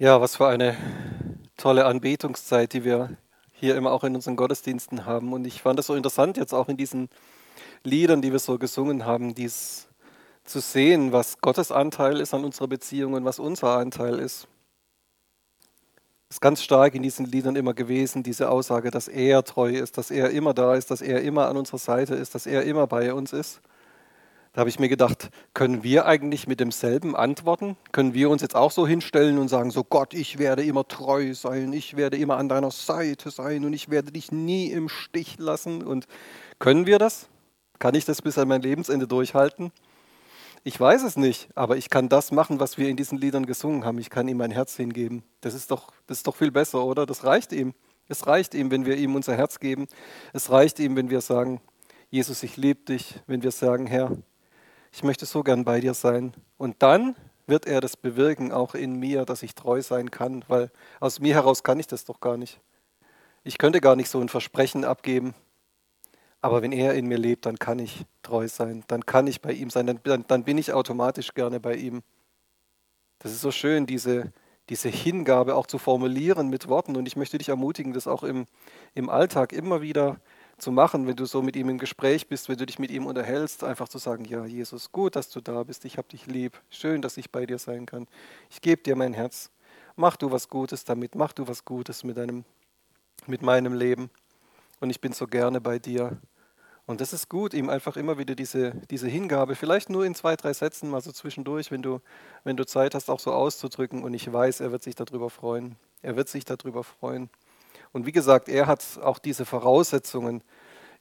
Ja, was für eine tolle Anbetungszeit, die wir hier immer auch in unseren Gottesdiensten haben. Und ich fand es so interessant, jetzt auch in diesen Liedern, die wir so gesungen haben, dies zu sehen, was Gottes Anteil ist an unserer Beziehung und was unser Anteil ist. Es ist ganz stark in diesen Liedern immer gewesen, diese Aussage, dass er treu ist, dass er immer da ist, dass er immer an unserer Seite ist, dass er immer bei uns ist. Da habe ich mir gedacht, können wir eigentlich mit demselben antworten? Können wir uns jetzt auch so hinstellen und sagen, so Gott, ich werde immer treu sein, ich werde immer an deiner Seite sein und ich werde dich nie im Stich lassen? Und können wir das? Kann ich das bis an mein Lebensende durchhalten? Ich weiß es nicht, aber ich kann das machen, was wir in diesen Liedern gesungen haben. Ich kann ihm mein Herz hingeben. Das ist doch, das ist doch viel besser, oder? Das reicht ihm. Es reicht ihm, wenn wir ihm unser Herz geben. Es reicht ihm, wenn wir sagen, Jesus, ich liebe dich. Wenn wir sagen, Herr, ich möchte so gern bei dir sein. Und dann wird er das bewirken, auch in mir, dass ich treu sein kann, weil aus mir heraus kann ich das doch gar nicht. Ich könnte gar nicht so ein Versprechen abgeben, aber wenn er in mir lebt, dann kann ich treu sein, dann kann ich bei ihm sein, dann, dann, bin ich automatisch gerne bei ihm. Das ist so schön, diese, diese Hingabe auch zu formulieren mit Worten. Und ich möchte dich ermutigen, das auch im, im Alltag immer wieder zu machen, wenn du so mit ihm im Gespräch bist, wenn du dich mit ihm unterhältst, einfach zu sagen, ja, Jesus, gut, dass du da bist, ich habe dich lieb, schön, dass ich bei dir sein kann. Ich gebe dir mein Herz. Mach du was Gutes damit, mach du was Gutes mit, deinem, mit meinem Leben. Und ich bin so gerne bei dir. Und das ist gut, ihm einfach immer wieder diese, diese Hingabe, vielleicht nur in zwei, drei Sätzen, mal so zwischendurch, wenn du, wenn du Zeit hast, auch so auszudrücken. Und ich weiß, er wird sich darüber freuen. Er wird sich darüber freuen. Und wie gesagt, er hat auch diese Voraussetzungen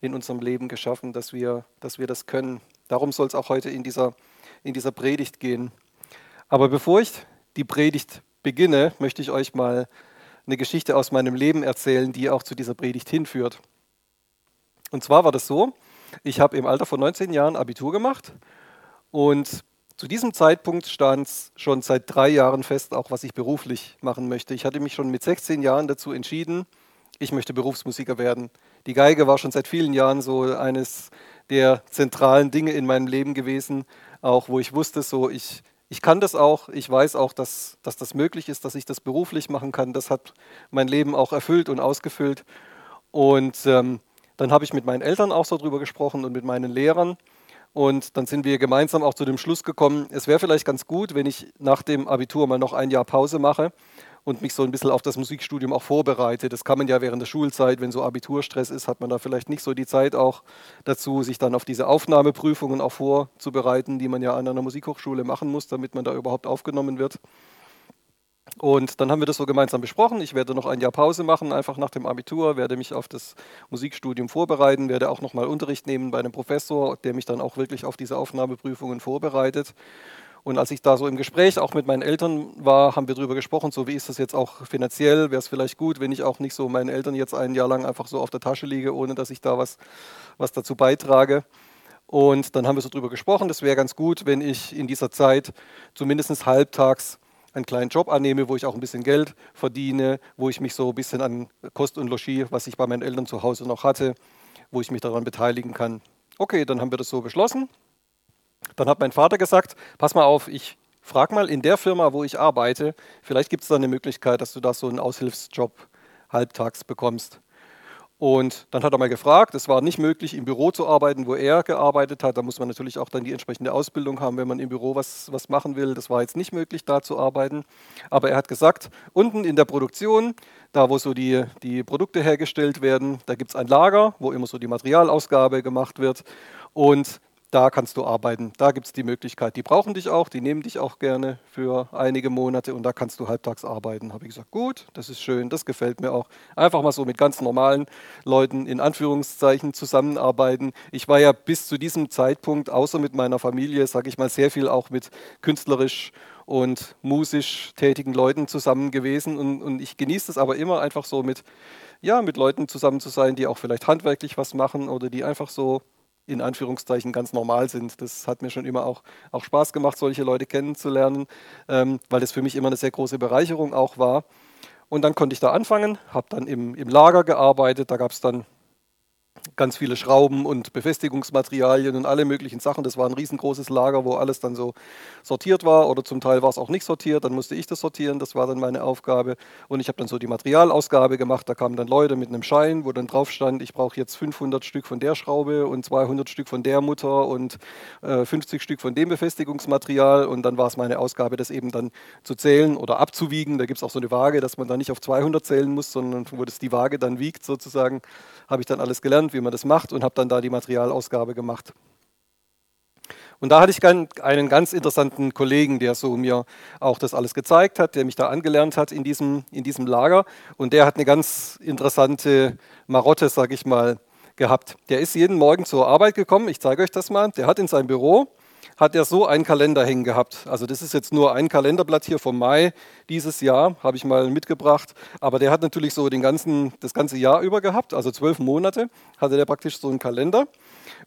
in unserem Leben geschaffen, dass wir, dass wir das können. Darum soll es auch heute in dieser, in dieser Predigt gehen. Aber bevor ich die Predigt beginne, möchte ich euch mal eine Geschichte aus meinem Leben erzählen, die auch zu dieser Predigt hinführt. Und zwar war das so, ich habe im Alter von 19 Jahren Abitur gemacht und zu diesem Zeitpunkt stand es schon seit drei Jahren fest, auch was ich beruflich machen möchte. Ich hatte mich schon mit 16 Jahren dazu entschieden, ich möchte Berufsmusiker werden. Die Geige war schon seit vielen Jahren so eines der zentralen Dinge in meinem Leben gewesen, auch wo ich wusste, so ich, ich kann das auch, ich weiß auch, dass, dass das möglich ist, dass ich das beruflich machen kann. Das hat mein Leben auch erfüllt und ausgefüllt. Und ähm, dann habe ich mit meinen Eltern auch so drüber gesprochen und mit meinen Lehrern. Und dann sind wir gemeinsam auch zu dem Schluss gekommen, es wäre vielleicht ganz gut, wenn ich nach dem Abitur mal noch ein Jahr Pause mache und mich so ein bisschen auf das Musikstudium auch vorbereite. Das kann man ja während der Schulzeit, wenn so Abiturstress ist, hat man da vielleicht nicht so die Zeit auch dazu, sich dann auf diese Aufnahmeprüfungen auch vorzubereiten, die man ja an einer Musikhochschule machen muss, damit man da überhaupt aufgenommen wird. Und dann haben wir das so gemeinsam besprochen. Ich werde noch ein Jahr Pause machen, einfach nach dem Abitur, werde mich auf das Musikstudium vorbereiten, werde auch nochmal Unterricht nehmen bei einem Professor, der mich dann auch wirklich auf diese Aufnahmeprüfungen vorbereitet. Und als ich da so im Gespräch auch mit meinen Eltern war, haben wir darüber gesprochen, so wie ist das jetzt auch finanziell, wäre es vielleicht gut, wenn ich auch nicht so meinen Eltern jetzt ein Jahr lang einfach so auf der Tasche liege, ohne dass ich da was, was dazu beitrage. Und dann haben wir so darüber gesprochen, das wäre ganz gut, wenn ich in dieser Zeit zumindest halbtags einen kleinen Job annehme, wo ich auch ein bisschen Geld verdiene, wo ich mich so ein bisschen an Kost und Logis, was ich bei meinen Eltern zu Hause noch hatte, wo ich mich daran beteiligen kann. Okay, dann haben wir das so beschlossen. Dann hat mein Vater gesagt, pass mal auf, ich frage mal in der Firma, wo ich arbeite, vielleicht gibt es da eine Möglichkeit, dass du da so einen Aushilfsjob halbtags bekommst. Und dann hat er mal gefragt, es war nicht möglich, im Büro zu arbeiten, wo er gearbeitet hat. Da muss man natürlich auch dann die entsprechende Ausbildung haben, wenn man im Büro was, was machen will. Das war jetzt nicht möglich, da zu arbeiten. Aber er hat gesagt, unten in der Produktion, da wo so die, die Produkte hergestellt werden, da gibt es ein Lager, wo immer so die Materialausgabe gemacht wird. Und da kannst du arbeiten. Da gibt es die Möglichkeit. Die brauchen dich auch, die nehmen dich auch gerne für einige Monate und da kannst du halbtags arbeiten. Habe ich gesagt, gut, das ist schön, das gefällt mir auch. Einfach mal so mit ganz normalen Leuten in Anführungszeichen zusammenarbeiten. Ich war ja bis zu diesem Zeitpunkt, außer mit meiner Familie, sage ich mal, sehr viel auch mit künstlerisch und musisch tätigen Leuten zusammen gewesen und, und ich genieße es aber immer einfach so mit, ja, mit Leuten zusammen zu sein, die auch vielleicht handwerklich was machen oder die einfach so in Anführungszeichen ganz normal sind. Das hat mir schon immer auch, auch Spaß gemacht, solche Leute kennenzulernen, ähm, weil das für mich immer eine sehr große Bereicherung auch war. Und dann konnte ich da anfangen, habe dann im, im Lager gearbeitet, da gab es dann ganz viele Schrauben und Befestigungsmaterialien und alle möglichen Sachen. Das war ein riesengroßes Lager, wo alles dann so sortiert war oder zum Teil war es auch nicht sortiert. Dann musste ich das sortieren, das war dann meine Aufgabe. Und ich habe dann so die Materialausgabe gemacht. Da kamen dann Leute mit einem Schein, wo dann drauf stand, ich brauche jetzt 500 Stück von der Schraube und 200 Stück von der Mutter und äh, 50 Stück von dem Befestigungsmaterial. Und dann war es meine Ausgabe, das eben dann zu zählen oder abzuwiegen. Da gibt es auch so eine Waage, dass man da nicht auf 200 zählen muss, sondern wo das die Waage dann wiegt sozusagen. Habe ich dann alles gelernt, wie man das macht und habe dann da die Materialausgabe gemacht. Und da hatte ich einen ganz interessanten Kollegen, der so mir auch das alles gezeigt hat, der mich da angelernt hat in diesem, in diesem Lager. Und der hat eine ganz interessante Marotte, sage ich mal, gehabt. Der ist jeden Morgen zur Arbeit gekommen, ich zeige euch das mal. Der hat in seinem Büro hat er so einen Kalender hängen gehabt. Also das ist jetzt nur ein Kalenderblatt hier vom Mai dieses Jahr, habe ich mal mitgebracht. Aber der hat natürlich so den ganzen, das ganze Jahr über gehabt, also zwölf Monate hatte der praktisch so einen Kalender.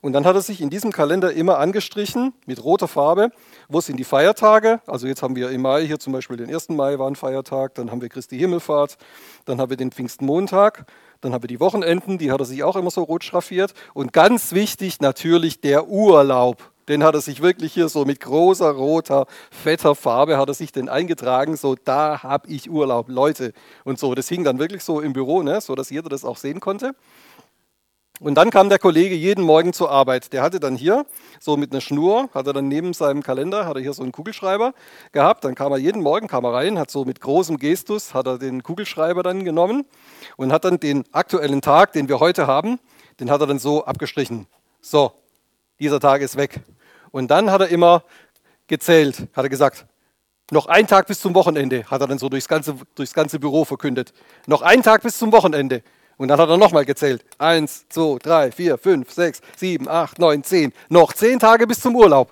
Und dann hat er sich in diesem Kalender immer angestrichen mit roter Farbe, wo sind die Feiertage. Also jetzt haben wir im Mai hier zum Beispiel den 1. Mai war ein Feiertag, dann haben wir Christi Himmelfahrt, dann haben wir den Pfingstmontag, dann haben wir die Wochenenden, die hat er sich auch immer so rot schraffiert. Und ganz wichtig natürlich der Urlaub. Den hat er sich wirklich hier so mit großer, roter, fetter Farbe hat er sich den eingetragen, so da habe ich Urlaub, Leute. Und so, das hing dann wirklich so im Büro, ne, so dass jeder das auch sehen konnte. Und dann kam der Kollege jeden Morgen zur Arbeit. Der hatte dann hier so mit einer Schnur, hat er dann neben seinem Kalender, hat er hier so einen Kugelschreiber gehabt. Dann kam er jeden Morgen, kam er rein, hat so mit großem Gestus, hat er den Kugelschreiber dann genommen und hat dann den aktuellen Tag, den wir heute haben, den hat er dann so abgestrichen. So, dieser Tag ist weg. Und dann hat er immer gezählt, hat er gesagt, noch ein Tag bis zum Wochenende, hat er dann so durchs ganze, durchs ganze Büro verkündet. Noch ein Tag bis zum Wochenende. Und dann hat er nochmal gezählt. Eins, zwei, drei, vier, fünf, sechs, sieben, acht, neun, zehn. Noch zehn Tage bis zum Urlaub.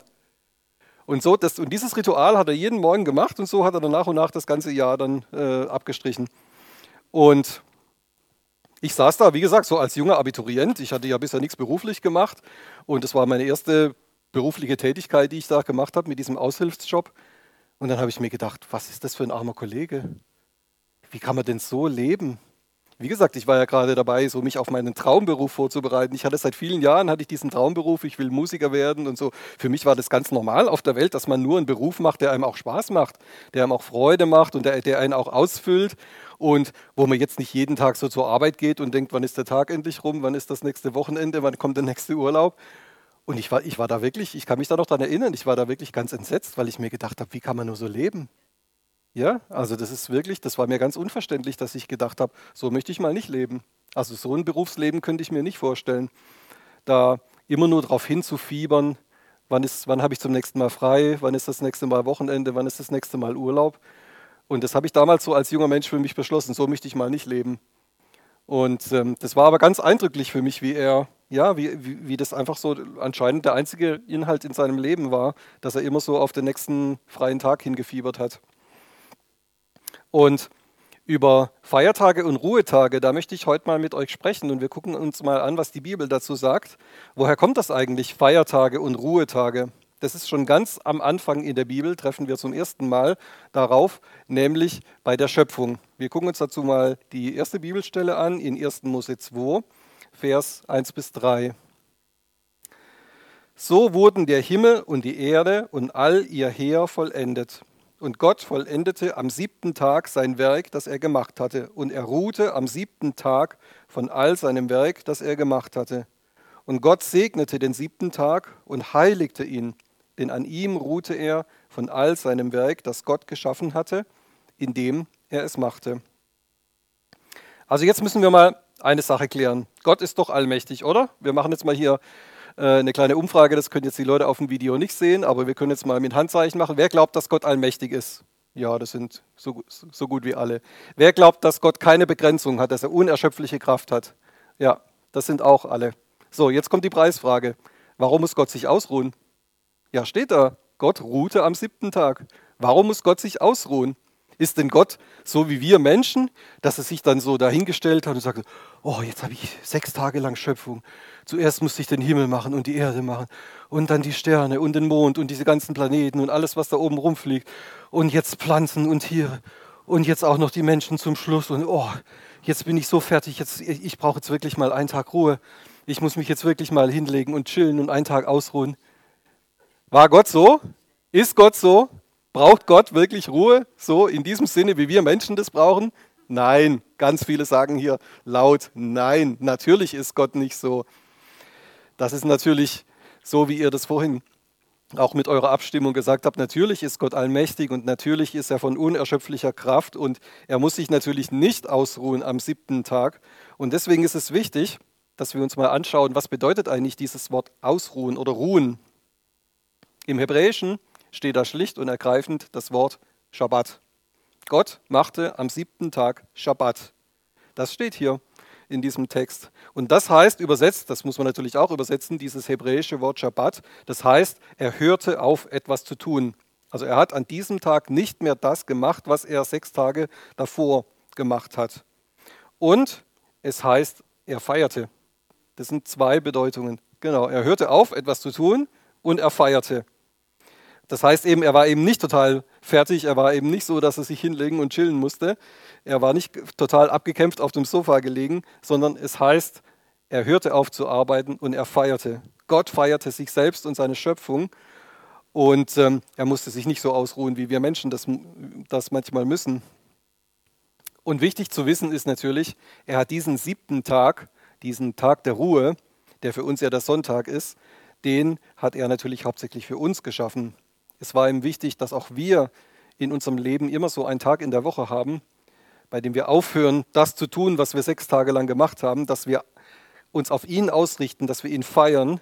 Und, so, das, und dieses Ritual hat er jeden Morgen gemacht und so hat er dann nach und nach das ganze Jahr dann äh, abgestrichen. Und ich saß da, wie gesagt, so als junger Abiturient. Ich hatte ja bisher nichts beruflich gemacht und das war meine erste berufliche Tätigkeit, die ich da gemacht habe mit diesem Aushilfsjob. Und dann habe ich mir gedacht, was ist das für ein armer Kollege? Wie kann man denn so leben? Wie gesagt, ich war ja gerade dabei, so mich auf meinen Traumberuf vorzubereiten. Ich hatte seit vielen Jahren hatte ich diesen Traumberuf, ich will Musiker werden und so. Für mich war das ganz normal auf der Welt, dass man nur einen Beruf macht, der einem auch Spaß macht, der einem auch Freude macht und der, der einen auch ausfüllt und wo man jetzt nicht jeden Tag so zur Arbeit geht und denkt, wann ist der Tag endlich rum, wann ist das nächste Wochenende, wann kommt der nächste Urlaub. Und ich war, ich war da wirklich, ich kann mich da noch daran erinnern, ich war da wirklich ganz entsetzt, weil ich mir gedacht habe, wie kann man nur so leben? Ja, also das ist wirklich, das war mir ganz unverständlich, dass ich gedacht habe, so möchte ich mal nicht leben. Also so ein Berufsleben könnte ich mir nicht vorstellen. Da immer nur darauf hinzufiebern, wann, wann habe ich zum nächsten Mal frei, wann ist das nächste Mal Wochenende, wann ist das nächste Mal Urlaub. Und das habe ich damals so als junger Mensch für mich beschlossen, so möchte ich mal nicht leben. Und ähm, das war aber ganz eindrücklich für mich, wie er, ja, wie, wie, wie, das einfach so anscheinend der einzige Inhalt in seinem Leben war, dass er immer so auf den nächsten freien Tag hingefiebert hat. Und über Feiertage und Ruhetage, da möchte ich heute mal mit euch sprechen und wir gucken uns mal an, was die Bibel dazu sagt. Woher kommt das eigentlich, Feiertage und Ruhetage? Das ist schon ganz am Anfang in der Bibel, treffen wir zum ersten Mal darauf, nämlich bei der Schöpfung. Wir gucken uns dazu mal die erste Bibelstelle an, in 1. Mose 2, Vers 1 bis 3. So wurden der Himmel und die Erde und all ihr Heer vollendet. Und Gott vollendete am siebten Tag sein Werk, das er gemacht hatte. Und er ruhte am siebten Tag von all seinem Werk, das er gemacht hatte. Und Gott segnete den siebten Tag und heiligte ihn denn an ihm ruhte er von all seinem Werk, das Gott geschaffen hatte, indem er es machte. Also jetzt müssen wir mal eine Sache klären. Gott ist doch allmächtig, oder? Wir machen jetzt mal hier eine kleine Umfrage, das können jetzt die Leute auf dem Video nicht sehen, aber wir können jetzt mal mit Handzeichen machen. Wer glaubt, dass Gott allmächtig ist? Ja, das sind so, so gut wie alle. Wer glaubt, dass Gott keine Begrenzung hat, dass er unerschöpfliche Kraft hat? Ja, das sind auch alle. So, jetzt kommt die Preisfrage. Warum muss Gott sich ausruhen? Ja, steht da. Gott ruhte am siebten Tag. Warum muss Gott sich ausruhen? Ist denn Gott so wie wir Menschen, dass er sich dann so dahingestellt hat und sagt, oh, jetzt habe ich sechs Tage lang Schöpfung. Zuerst musste ich den Himmel machen und die Erde machen und dann die Sterne und den Mond und diese ganzen Planeten und alles, was da oben rumfliegt und jetzt Pflanzen und Tiere und jetzt auch noch die Menschen zum Schluss und oh, jetzt bin ich so fertig, jetzt, ich brauche jetzt wirklich mal einen Tag Ruhe ich muss mich jetzt wirklich mal hinlegen und chillen und einen Tag ausruhen. War Gott so? Ist Gott so? Braucht Gott wirklich Ruhe, so in diesem Sinne, wie wir Menschen das brauchen? Nein, ganz viele sagen hier laut, nein, natürlich ist Gott nicht so. Das ist natürlich so, wie ihr das vorhin auch mit eurer Abstimmung gesagt habt, natürlich ist Gott allmächtig und natürlich ist er von unerschöpflicher Kraft und er muss sich natürlich nicht ausruhen am siebten Tag. Und deswegen ist es wichtig, dass wir uns mal anschauen, was bedeutet eigentlich dieses Wort ausruhen oder ruhen. Im Hebräischen steht da schlicht und ergreifend das Wort Schabbat. Gott machte am siebten Tag Schabbat. Das steht hier in diesem Text. Und das heißt übersetzt, das muss man natürlich auch übersetzen, dieses hebräische Wort Shabbat, das heißt, er hörte auf, etwas zu tun. Also er hat an diesem Tag nicht mehr das gemacht, was er sechs Tage davor gemacht hat. Und es heißt, er feierte. Das sind zwei Bedeutungen. Genau, er hörte auf, etwas zu tun und er feierte. Das heißt eben, er war eben nicht total fertig, er war eben nicht so, dass er sich hinlegen und chillen musste. Er war nicht total abgekämpft auf dem Sofa gelegen, sondern es heißt, er hörte auf zu arbeiten und er feierte. Gott feierte sich selbst und seine Schöpfung und ähm, er musste sich nicht so ausruhen, wie wir Menschen das, das manchmal müssen. Und wichtig zu wissen ist natürlich, er hat diesen siebten Tag, diesen Tag der Ruhe, der für uns ja der Sonntag ist, den hat er natürlich hauptsächlich für uns geschaffen. Es war ihm wichtig, dass auch wir in unserem Leben immer so einen Tag in der Woche haben, bei dem wir aufhören, das zu tun, was wir sechs Tage lang gemacht haben, dass wir uns auf ihn ausrichten, dass wir ihn feiern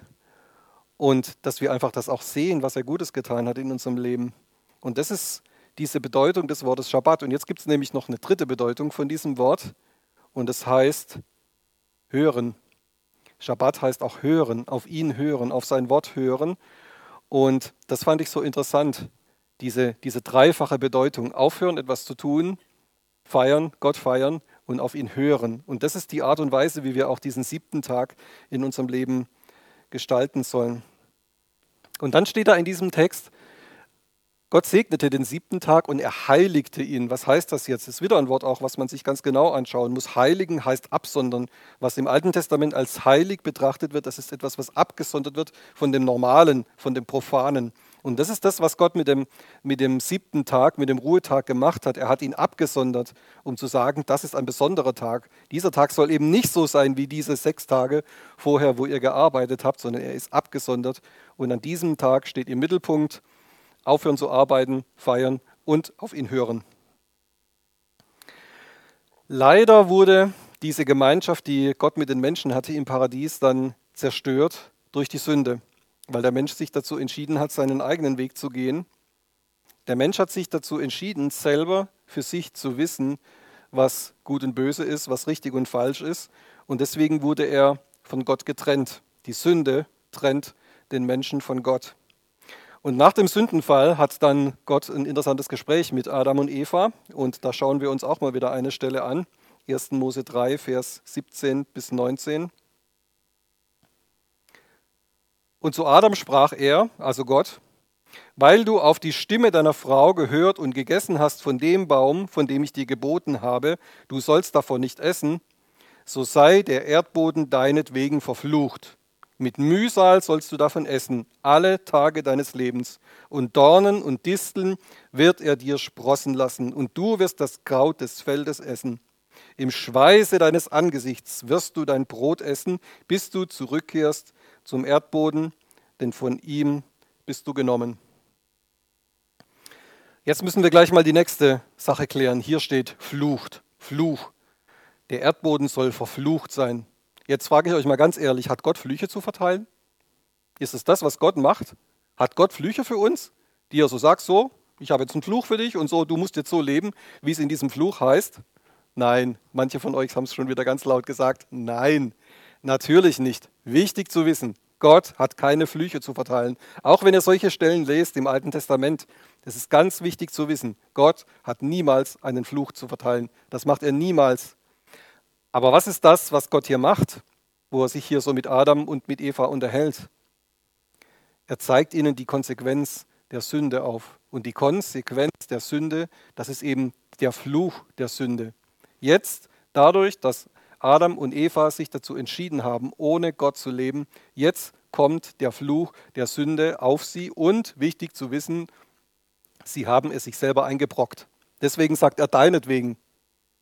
und dass wir einfach das auch sehen, was er Gutes getan hat in unserem Leben. Und das ist diese Bedeutung des Wortes Schabbat. Und jetzt gibt es nämlich noch eine dritte Bedeutung von diesem Wort und es heißt hören. Schabbat heißt auch hören, auf ihn hören, auf sein Wort hören. Und das fand ich so interessant, diese, diese dreifache Bedeutung. Aufhören, etwas zu tun, feiern, Gott feiern und auf ihn hören. Und das ist die Art und Weise, wie wir auch diesen siebten Tag in unserem Leben gestalten sollen. Und dann steht da in diesem Text, Gott segnete den siebten Tag und er heiligte ihn. Was heißt das jetzt? Das ist wieder ein Wort auch, was man sich ganz genau anschauen muss. Heiligen heißt absondern. Was im Alten Testament als heilig betrachtet wird, das ist etwas, was abgesondert wird von dem Normalen, von dem Profanen. Und das ist das, was Gott mit dem, mit dem siebten Tag, mit dem Ruhetag gemacht hat. Er hat ihn abgesondert, um zu sagen, das ist ein besonderer Tag. Dieser Tag soll eben nicht so sein wie diese sechs Tage vorher, wo ihr gearbeitet habt, sondern er ist abgesondert. Und an diesem Tag steht im Mittelpunkt, aufhören zu arbeiten, feiern und auf ihn hören. Leider wurde diese Gemeinschaft, die Gott mit den Menschen hatte im Paradies, dann zerstört durch die Sünde, weil der Mensch sich dazu entschieden hat, seinen eigenen Weg zu gehen. Der Mensch hat sich dazu entschieden, selber für sich zu wissen, was gut und böse ist, was richtig und falsch ist. Und deswegen wurde er von Gott getrennt. Die Sünde trennt den Menschen von Gott. Und nach dem Sündenfall hat dann Gott ein interessantes Gespräch mit Adam und Eva. Und da schauen wir uns auch mal wieder eine Stelle an. 1. Mose 3, Vers 17 bis 19. Und zu Adam sprach er, also Gott, weil du auf die Stimme deiner Frau gehört und gegessen hast von dem Baum, von dem ich dir geboten habe, du sollst davon nicht essen, so sei der Erdboden deinetwegen verflucht. Mit Mühsal sollst du davon essen, alle Tage deines Lebens. Und Dornen und Disteln wird er dir sprossen lassen, und du wirst das Kraut des Feldes essen. Im Schweiße deines Angesichts wirst du dein Brot essen, bis du zurückkehrst zum Erdboden, denn von ihm bist du genommen. Jetzt müssen wir gleich mal die nächste Sache klären. Hier steht Flucht, Fluch. Der Erdboden soll verflucht sein. Jetzt frage ich euch mal ganz ehrlich, hat Gott Flüche zu verteilen? Ist es das, was Gott macht? Hat Gott Flüche für uns, die er so sagt, so, ich habe jetzt einen Fluch für dich und so, du musst jetzt so leben, wie es in diesem Fluch heißt? Nein, manche von euch haben es schon wieder ganz laut gesagt. Nein, natürlich nicht. Wichtig zu wissen, Gott hat keine Flüche zu verteilen. Auch wenn ihr solche Stellen lest im Alten Testament, das ist ganz wichtig zu wissen. Gott hat niemals einen Fluch zu verteilen. Das macht er niemals. Aber was ist das, was Gott hier macht, wo er sich hier so mit Adam und mit Eva unterhält? Er zeigt ihnen die Konsequenz der Sünde auf. Und die Konsequenz der Sünde, das ist eben der Fluch der Sünde. Jetzt, dadurch, dass Adam und Eva sich dazu entschieden haben, ohne Gott zu leben, jetzt kommt der Fluch der Sünde auf sie und, wichtig zu wissen, sie haben es sich selber eingebrockt. Deswegen sagt er deinetwegen,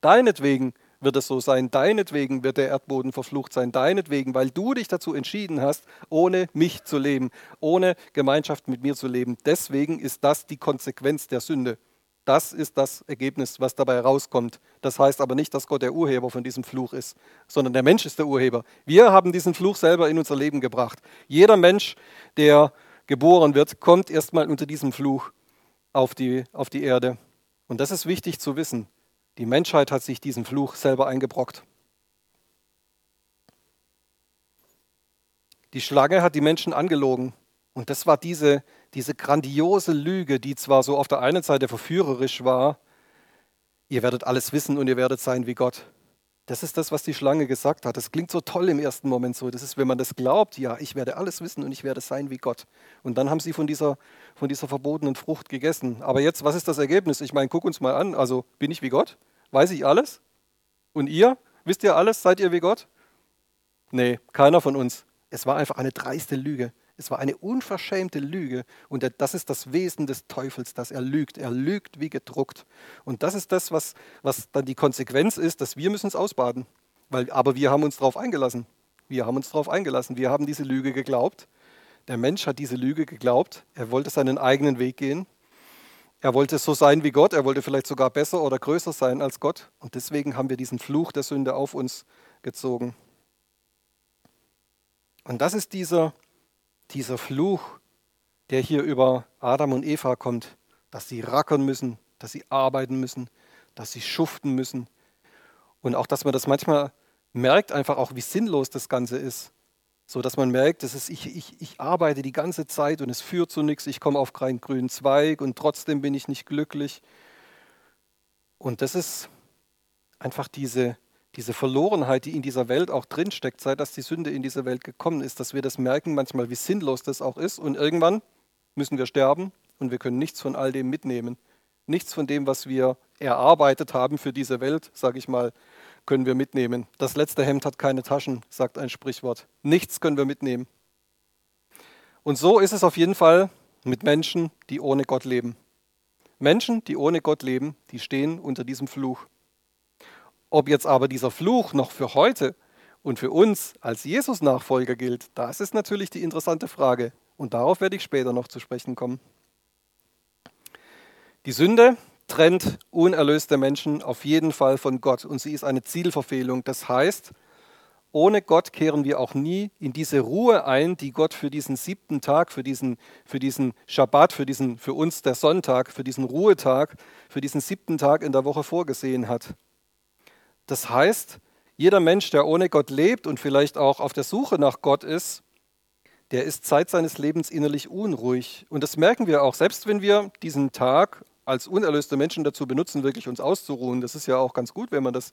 deinetwegen wird es so sein, deinetwegen wird der Erdboden verflucht sein, deinetwegen, weil du dich dazu entschieden hast, ohne mich zu leben, ohne Gemeinschaft mit mir zu leben. Deswegen ist das die Konsequenz der Sünde. Das ist das Ergebnis, was dabei rauskommt. Das heißt aber nicht, dass Gott der Urheber von diesem Fluch ist, sondern der Mensch ist der Urheber. Wir haben diesen Fluch selber in unser Leben gebracht. Jeder Mensch, der geboren wird, kommt erstmal unter diesem Fluch auf die, auf die Erde. Und das ist wichtig zu wissen. Die Menschheit hat sich diesen Fluch selber eingebrockt. Die Schlange hat die Menschen angelogen. Und das war diese, diese grandiose Lüge, die zwar so auf der einen Seite verführerisch war, ihr werdet alles wissen und ihr werdet sein wie Gott. Das ist das, was die Schlange gesagt hat. Das klingt so toll im ersten Moment so. Das ist, wenn man das glaubt, ja, ich werde alles wissen und ich werde sein wie Gott. Und dann haben sie von dieser, von dieser verbotenen Frucht gegessen. Aber jetzt, was ist das Ergebnis? Ich meine, guck uns mal an. Also, bin ich wie Gott? Weiß ich alles? Und ihr? Wisst ihr alles? Seid ihr wie Gott? Nee, keiner von uns. Es war einfach eine dreiste Lüge. Es war eine unverschämte Lüge. Und das ist das Wesen des Teufels, dass er lügt. Er lügt wie gedruckt. Und das ist das, was, was dann die Konsequenz ist, dass wir müssen es ausbaden. Weil, aber wir haben uns darauf eingelassen. Wir haben uns darauf eingelassen. Wir haben diese Lüge geglaubt. Der Mensch hat diese Lüge geglaubt. Er wollte seinen eigenen Weg gehen. Er wollte so sein wie Gott. Er wollte vielleicht sogar besser oder größer sein als Gott. Und deswegen haben wir diesen Fluch der Sünde auf uns gezogen. Und das ist dieser dieser Fluch, der hier über Adam und Eva kommt, dass sie rackern müssen, dass sie arbeiten müssen, dass sie schuften müssen. Und auch, dass man das manchmal merkt, einfach auch, wie sinnlos das Ganze ist. So dass man merkt, das ist, ich, ich, ich arbeite die ganze Zeit und es führt zu nichts, ich komme auf keinen grünen Zweig und trotzdem bin ich nicht glücklich. Und das ist einfach diese, diese Verlorenheit, die in dieser Welt auch drinsteckt, seit dass die Sünde in diese Welt gekommen ist, dass wir das merken manchmal, wie sinnlos das auch ist. Und irgendwann müssen wir sterben und wir können nichts von all dem mitnehmen. Nichts von dem, was wir erarbeitet haben für diese Welt, sage ich mal, können wir mitnehmen. Das letzte Hemd hat keine Taschen, sagt ein Sprichwort. Nichts können wir mitnehmen. Und so ist es auf jeden Fall mit Menschen, die ohne Gott leben. Menschen, die ohne Gott leben, die stehen unter diesem Fluch. Ob jetzt aber dieser Fluch noch für heute und für uns als Jesus-Nachfolger gilt, das ist natürlich die interessante Frage. Und darauf werde ich später noch zu sprechen kommen. Die Sünde trennt unerlöste Menschen auf jeden Fall von Gott und sie ist eine Zielverfehlung. Das heißt, ohne Gott kehren wir auch nie in diese Ruhe ein, die Gott für diesen siebten Tag, für diesen, für diesen Schabbat, für, diesen, für uns der Sonntag, für diesen Ruhetag, für diesen siebten Tag in der Woche vorgesehen hat. Das heißt, jeder Mensch, der ohne Gott lebt und vielleicht auch auf der Suche nach Gott ist, der ist Zeit seines Lebens innerlich unruhig. Und das merken wir auch, selbst wenn wir diesen Tag als unerlöste Menschen dazu benutzen, wirklich uns auszuruhen. Das ist ja auch ganz gut, wenn man das,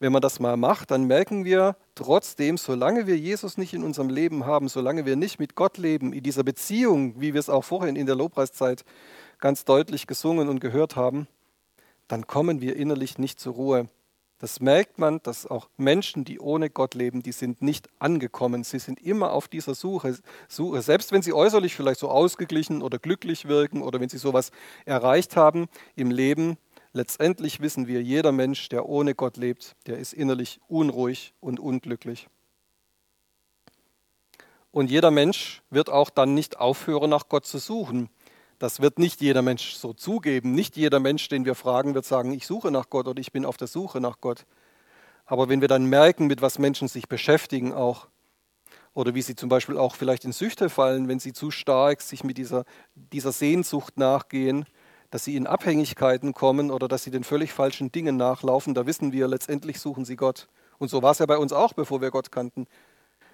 wenn man das mal macht, dann merken wir trotzdem, solange wir Jesus nicht in unserem Leben haben, solange wir nicht mit Gott leben, in dieser Beziehung, wie wir es auch vorhin in der Lobpreiszeit ganz deutlich gesungen und gehört haben, dann kommen wir innerlich nicht zur Ruhe. Das merkt man, dass auch Menschen, die ohne Gott leben, die sind nicht angekommen. Sie sind immer auf dieser Suche. Suche. Selbst wenn sie äußerlich vielleicht so ausgeglichen oder glücklich wirken oder wenn sie sowas erreicht haben im Leben, letztendlich wissen wir, jeder Mensch, der ohne Gott lebt, der ist innerlich unruhig und unglücklich. Und jeder Mensch wird auch dann nicht aufhören, nach Gott zu suchen. Das wird nicht jeder Mensch so zugeben. Nicht jeder Mensch, den wir fragen, wird sagen, ich suche nach Gott oder ich bin auf der Suche nach Gott. Aber wenn wir dann merken, mit was Menschen sich beschäftigen auch, oder wie sie zum Beispiel auch vielleicht in Süchte fallen, wenn sie zu stark sich mit dieser, dieser Sehnsucht nachgehen, dass sie in Abhängigkeiten kommen oder dass sie den völlig falschen Dingen nachlaufen, da wissen wir, letztendlich suchen sie Gott. Und so war es ja bei uns auch, bevor wir Gott kannten.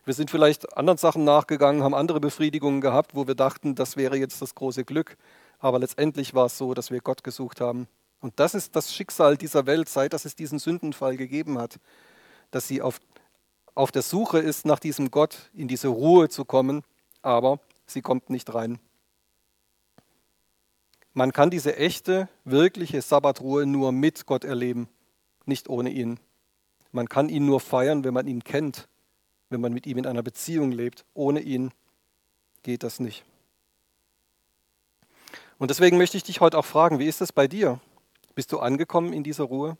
Wir sind vielleicht anderen Sachen nachgegangen, haben andere Befriedigungen gehabt, wo wir dachten, das wäre jetzt das große Glück. Aber letztendlich war es so, dass wir Gott gesucht haben. Und das ist das Schicksal dieser Welt, seit dass es diesen Sündenfall gegeben hat, dass sie auf, auf der Suche ist, nach diesem Gott in diese Ruhe zu kommen, aber sie kommt nicht rein. Man kann diese echte, wirkliche Sabbatruhe nur mit Gott erleben, nicht ohne ihn. Man kann ihn nur feiern, wenn man ihn kennt, wenn man mit ihm in einer Beziehung lebt. Ohne ihn geht das nicht. Und deswegen möchte ich dich heute auch fragen, wie ist es bei dir? Bist du angekommen in dieser Ruhe?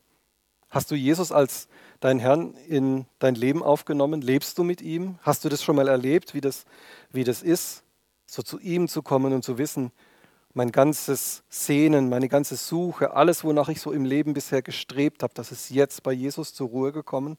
Hast du Jesus als deinen Herrn in dein Leben aufgenommen? Lebst du mit ihm? Hast du das schon mal erlebt, wie das, wie das ist, so zu ihm zu kommen und zu wissen, mein ganzes Sehnen, meine ganze Suche, alles, wonach ich so im Leben bisher gestrebt habe, das ist jetzt bei Jesus zur Ruhe gekommen?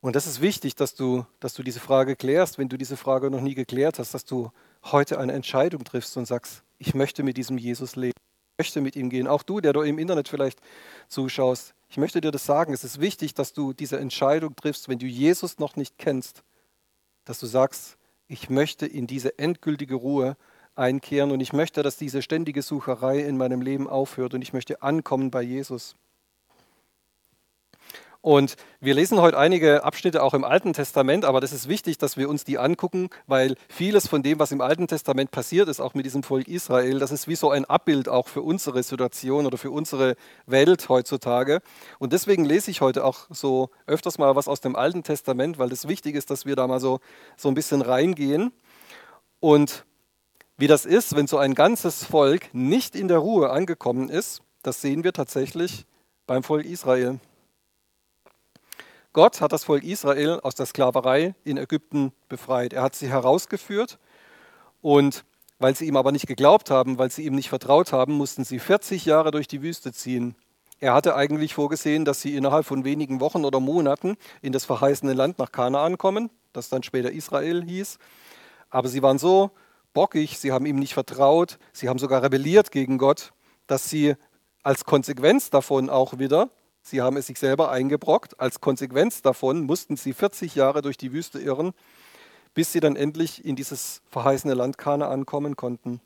Und das ist wichtig, dass du, dass du diese Frage klärst, wenn du diese Frage noch nie geklärt hast, dass du heute eine Entscheidung triffst und sagst, ich möchte mit diesem Jesus leben, ich möchte mit ihm gehen. Auch du, der du im Internet vielleicht zuschaust, ich möchte dir das sagen, es ist wichtig, dass du diese Entscheidung triffst, wenn du Jesus noch nicht kennst, dass du sagst, ich möchte in diese endgültige Ruhe einkehren und ich möchte, dass diese ständige Sucherei in meinem Leben aufhört und ich möchte ankommen bei Jesus. Und wir lesen heute einige Abschnitte auch im Alten Testament, aber das ist wichtig, dass wir uns die angucken, weil vieles von dem, was im Alten Testament passiert ist, auch mit diesem Volk Israel, das ist wie so ein Abbild auch für unsere Situation oder für unsere Welt heutzutage. Und deswegen lese ich heute auch so öfters mal was aus dem Alten Testament, weil es wichtig ist, dass wir da mal so, so ein bisschen reingehen. Und wie das ist, wenn so ein ganzes Volk nicht in der Ruhe angekommen ist, das sehen wir tatsächlich beim Volk Israel. Gott hat das Volk Israel aus der Sklaverei in Ägypten befreit. Er hat sie herausgeführt und weil sie ihm aber nicht geglaubt haben, weil sie ihm nicht vertraut haben, mussten sie 40 Jahre durch die Wüste ziehen. Er hatte eigentlich vorgesehen, dass sie innerhalb von wenigen Wochen oder Monaten in das verheißene Land nach Kanaan kommen, das dann später Israel hieß. Aber sie waren so bockig, sie haben ihm nicht vertraut, sie haben sogar rebelliert gegen Gott, dass sie als Konsequenz davon auch wieder Sie haben es sich selber eingebrockt. Als Konsequenz davon mussten sie 40 Jahre durch die Wüste irren, bis sie dann endlich in dieses verheißene Land Kanaan kommen konnten.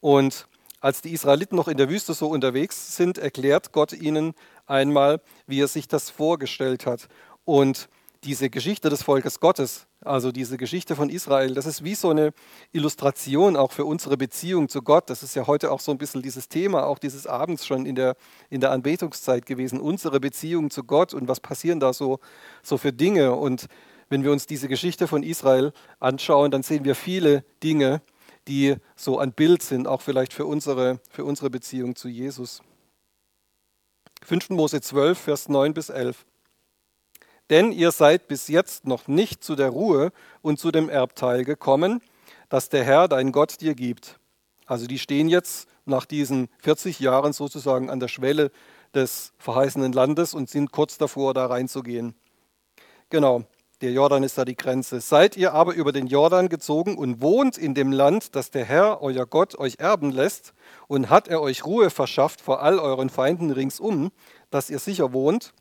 Und als die Israeliten noch in der Wüste so unterwegs sind, erklärt Gott ihnen einmal, wie er sich das vorgestellt hat. Und diese Geschichte des Volkes Gottes, also diese Geschichte von Israel, das ist wie so eine Illustration auch für unsere Beziehung zu Gott. Das ist ja heute auch so ein bisschen dieses Thema, auch dieses Abends schon in der, in der Anbetungszeit gewesen, unsere Beziehung zu Gott und was passieren da so, so für Dinge. Und wenn wir uns diese Geschichte von Israel anschauen, dann sehen wir viele Dinge, die so ein Bild sind, auch vielleicht für unsere, für unsere Beziehung zu Jesus. 5. Mose 12, Vers 9 bis 11 denn ihr seid bis jetzt noch nicht zu der Ruhe und zu dem Erbteil gekommen, das der Herr, dein Gott, dir gibt. Also die stehen jetzt nach diesen 40 Jahren sozusagen an der Schwelle des verheißenen Landes und sind kurz davor, da reinzugehen. Genau, der Jordan ist da die Grenze. Seid ihr aber über den Jordan gezogen und wohnt in dem Land, das der Herr, euer Gott, euch erben lässt, und hat er euch Ruhe verschafft vor all euren Feinden ringsum, dass ihr sicher wohnt,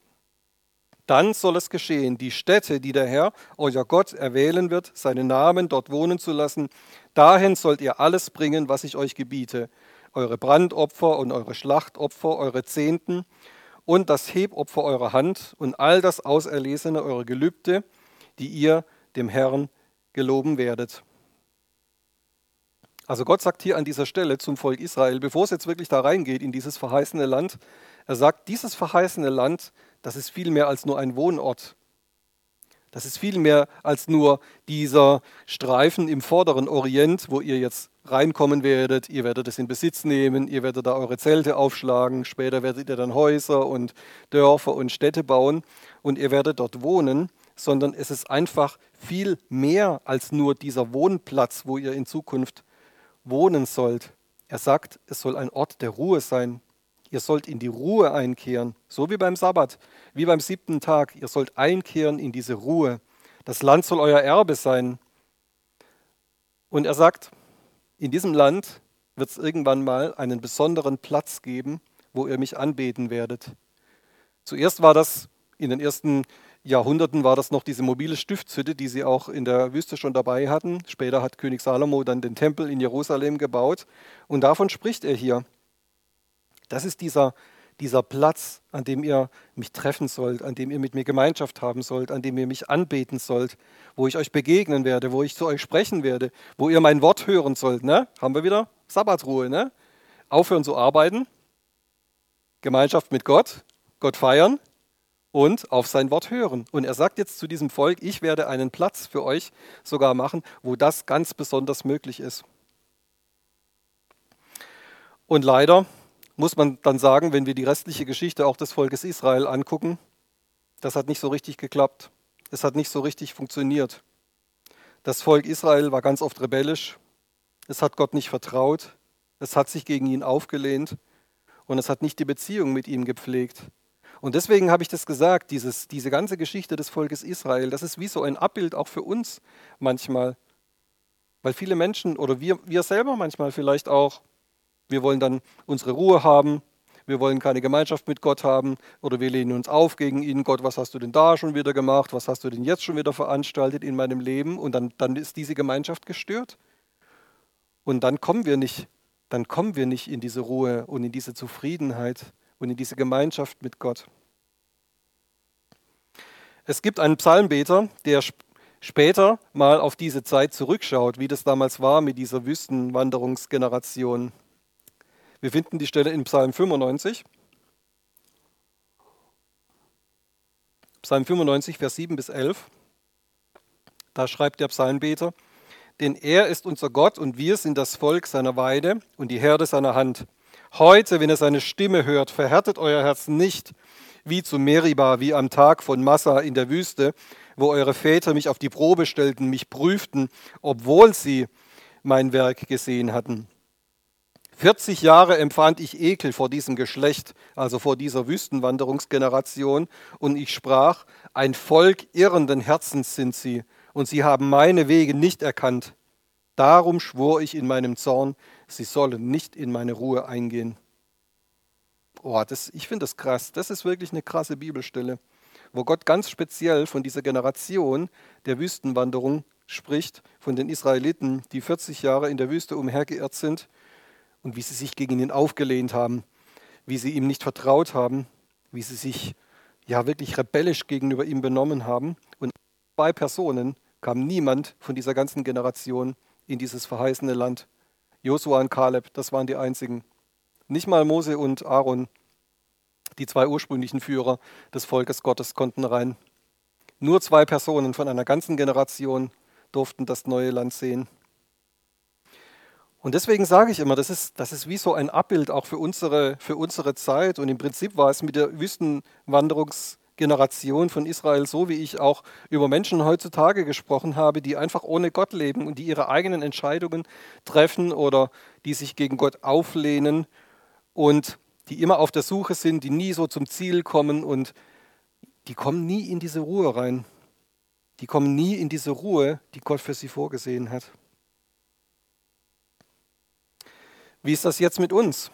dann soll es geschehen, die Städte, die der Herr, euer Gott, erwählen wird, seinen Namen dort wohnen zu lassen, dahin sollt ihr alles bringen, was ich euch gebiete, eure Brandopfer und eure Schlachtopfer, eure Zehnten und das Hebopfer eurer Hand und all das Auserlesene, eure Gelübde, die ihr dem Herrn geloben werdet. Also Gott sagt hier an dieser Stelle zum Volk Israel, bevor es jetzt wirklich da reingeht in dieses verheißene Land, er sagt, dieses verheißene Land das ist viel mehr als nur ein Wohnort. Das ist viel mehr als nur dieser Streifen im vorderen Orient, wo ihr jetzt reinkommen werdet. Ihr werdet es in Besitz nehmen, ihr werdet da eure Zelte aufschlagen, später werdet ihr dann Häuser und Dörfer und Städte bauen und ihr werdet dort wohnen, sondern es ist einfach viel mehr als nur dieser Wohnplatz, wo ihr in Zukunft wohnen sollt. Er sagt, es soll ein Ort der Ruhe sein, Ihr sollt in die Ruhe einkehren, so wie beim Sabbat, wie beim siebten Tag. Ihr sollt einkehren in diese Ruhe. Das Land soll euer Erbe sein. Und er sagt, in diesem Land wird es irgendwann mal einen besonderen Platz geben, wo ihr mich anbeten werdet. Zuerst war das in den ersten Jahrhunderten war das noch diese mobile Stiftshütte, die sie auch in der Wüste schon dabei hatten. Später hat König Salomo dann den Tempel in Jerusalem gebaut. Und davon spricht er hier. Das ist dieser, dieser Platz, an dem ihr mich treffen sollt, an dem ihr mit mir Gemeinschaft haben sollt, an dem ihr mich anbeten sollt, wo ich euch begegnen werde, wo ich zu euch sprechen werde, wo ihr mein Wort hören sollt. Ne? Haben wir wieder Sabbatruhe. Ne? Aufhören zu arbeiten, Gemeinschaft mit Gott Gott feiern und auf sein Wort hören. Und er sagt jetzt zu diesem Volk, ich werde einen Platz für euch sogar machen, wo das ganz besonders möglich ist. Und leider muss man dann sagen, wenn wir die restliche Geschichte auch des Volkes Israel angucken, das hat nicht so richtig geklappt. Es hat nicht so richtig funktioniert. Das Volk Israel war ganz oft rebellisch. Es hat Gott nicht vertraut. Es hat sich gegen ihn aufgelehnt. Und es hat nicht die Beziehung mit ihm gepflegt. Und deswegen habe ich das gesagt, dieses, diese ganze Geschichte des Volkes Israel, das ist wie so ein Abbild auch für uns manchmal. Weil viele Menschen oder wir, wir selber manchmal vielleicht auch, wir wollen dann unsere Ruhe haben, wir wollen keine Gemeinschaft mit Gott haben oder wir lehnen uns auf gegen ihn. Gott, was hast du denn da schon wieder gemacht? Was hast du denn jetzt schon wieder veranstaltet in meinem Leben? Und dann, dann ist diese Gemeinschaft gestört. Und dann kommen wir nicht, dann kommen wir nicht in diese Ruhe und in diese Zufriedenheit und in diese Gemeinschaft mit Gott. Es gibt einen Psalmbeter, der später mal auf diese Zeit zurückschaut, wie das damals war mit dieser Wüstenwanderungsgeneration. Wir finden die Stelle in Psalm 95. Psalm 95, Vers 7 bis 11. Da schreibt der Psalmbeter, denn er ist unser Gott und wir sind das Volk seiner Weide und die Herde seiner Hand. Heute, wenn ihr seine Stimme hört, verhärtet euer Herz nicht, wie zu Meriba, wie am Tag von Massa in der Wüste, wo eure Väter mich auf die Probe stellten, mich prüften, obwohl sie mein Werk gesehen hatten. 40 Jahre empfand ich Ekel vor diesem Geschlecht, also vor dieser Wüstenwanderungsgeneration, und ich sprach, ein Volk irrenden Herzens sind sie, und sie haben meine Wege nicht erkannt. Darum schwor ich in meinem Zorn, sie sollen nicht in meine Ruhe eingehen. Oh, das, ich finde das krass. Das ist wirklich eine krasse Bibelstelle, wo Gott ganz speziell von dieser Generation der Wüstenwanderung spricht, von den Israeliten, die 40 Jahre in der Wüste umhergeirrt sind und wie sie sich gegen ihn aufgelehnt haben, wie sie ihm nicht vertraut haben, wie sie sich ja wirklich rebellisch gegenüber ihm benommen haben. Und zwei Personen kam niemand von dieser ganzen Generation in dieses verheißene Land. Josua und Kaleb, das waren die einzigen. Nicht mal Mose und Aaron, die zwei ursprünglichen Führer des Volkes Gottes, konnten rein. Nur zwei Personen von einer ganzen Generation durften das neue Land sehen. Und deswegen sage ich immer, das ist, das ist wie so ein Abbild auch für unsere, für unsere Zeit. Und im Prinzip war es mit der Wüstenwanderungsgeneration von Israel so, wie ich auch über Menschen heutzutage gesprochen habe, die einfach ohne Gott leben und die ihre eigenen Entscheidungen treffen oder die sich gegen Gott auflehnen und die immer auf der Suche sind, die nie so zum Ziel kommen und die kommen nie in diese Ruhe rein. Die kommen nie in diese Ruhe, die Gott für sie vorgesehen hat. Wie ist das jetzt mit uns?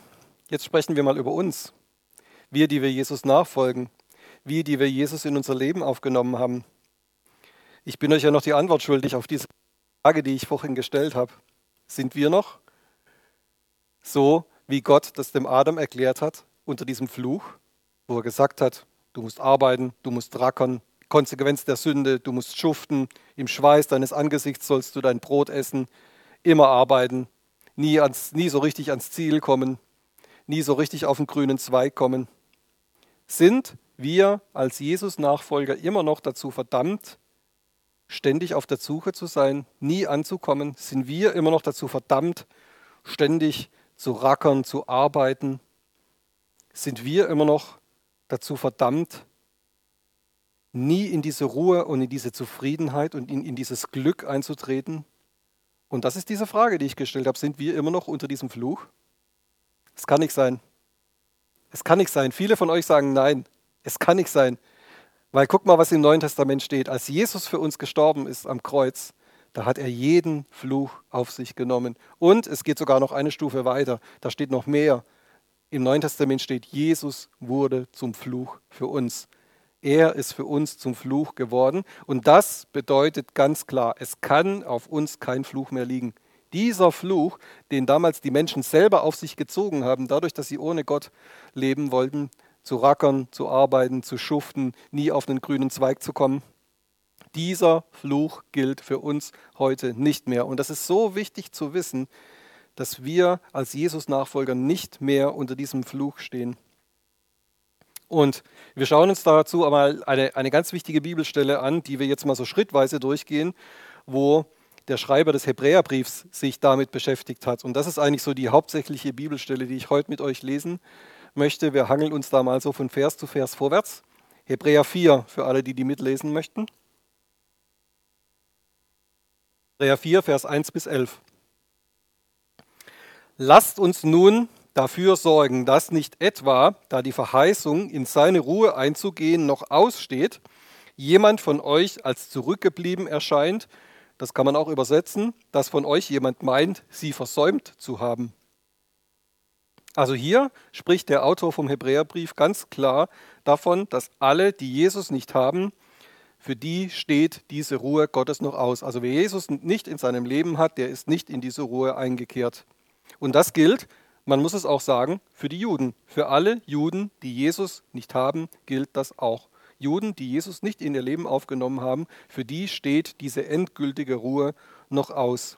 Jetzt sprechen wir mal über uns. Wir, die wir Jesus nachfolgen. Wir, die wir Jesus in unser Leben aufgenommen haben. Ich bin euch ja noch die Antwort schuldig auf diese Frage, die ich vorhin gestellt habe. Sind wir noch so, wie Gott das dem Adam erklärt hat, unter diesem Fluch, wo er gesagt hat, du musst arbeiten, du musst rackern, Konsequenz der Sünde, du musst schuften, im Schweiß deines Angesichts sollst du dein Brot essen, immer arbeiten, nie, ans, nie so richtig ans Ziel kommen, nie so richtig auf den grünen Zweig kommen. Sind wir als Jesus-Nachfolger immer noch dazu verdammt, ständig auf der Suche zu sein, nie anzukommen? Sind wir immer noch dazu verdammt, ständig zu rackern, zu arbeiten? Sind wir immer noch dazu verdammt, nie in diese Ruhe und in diese Zufriedenheit und in, in dieses Glück einzutreten? Und das ist diese Frage, die ich gestellt habe. Sind wir immer noch unter diesem Fluch? Es kann nicht sein. Es kann nicht sein. Viele von euch sagen nein. Es kann nicht sein. Weil guck mal, was im Neuen Testament steht. Als Jesus für uns gestorben ist am Kreuz, da hat er jeden Fluch auf sich genommen. Und es geht sogar noch eine Stufe weiter. Da steht noch mehr. Im Neuen Testament steht, Jesus wurde zum Fluch für uns. Er ist für uns zum Fluch geworden. Und das bedeutet ganz klar, es kann auf uns kein Fluch mehr liegen. Dieser Fluch, den damals die Menschen selber auf sich gezogen haben, dadurch, dass sie ohne Gott leben wollten, zu rackern, zu arbeiten, zu schuften, nie auf einen grünen Zweig zu kommen, dieser Fluch gilt für uns heute nicht mehr. Und das ist so wichtig zu wissen, dass wir als Jesus-Nachfolger nicht mehr unter diesem Fluch stehen. Und wir schauen uns dazu mal eine, eine ganz wichtige Bibelstelle an, die wir jetzt mal so schrittweise durchgehen, wo der Schreiber des Hebräerbriefs sich damit beschäftigt hat. Und das ist eigentlich so die hauptsächliche Bibelstelle, die ich heute mit euch lesen möchte. Wir hangeln uns da mal so von Vers zu Vers vorwärts. Hebräer 4 für alle, die die mitlesen möchten. Hebräer 4, Vers 1 bis 11. Lasst uns nun dafür sorgen, dass nicht etwa, da die Verheißung, in seine Ruhe einzugehen, noch aussteht, jemand von euch als zurückgeblieben erscheint, das kann man auch übersetzen, dass von euch jemand meint, sie versäumt zu haben. Also hier spricht der Autor vom Hebräerbrief ganz klar davon, dass alle, die Jesus nicht haben, für die steht diese Ruhe Gottes noch aus. Also wer Jesus nicht in seinem Leben hat, der ist nicht in diese Ruhe eingekehrt. Und das gilt, man muss es auch sagen, für die Juden. Für alle Juden, die Jesus nicht haben, gilt das auch. Juden, die Jesus nicht in ihr Leben aufgenommen haben, für die steht diese endgültige Ruhe noch aus.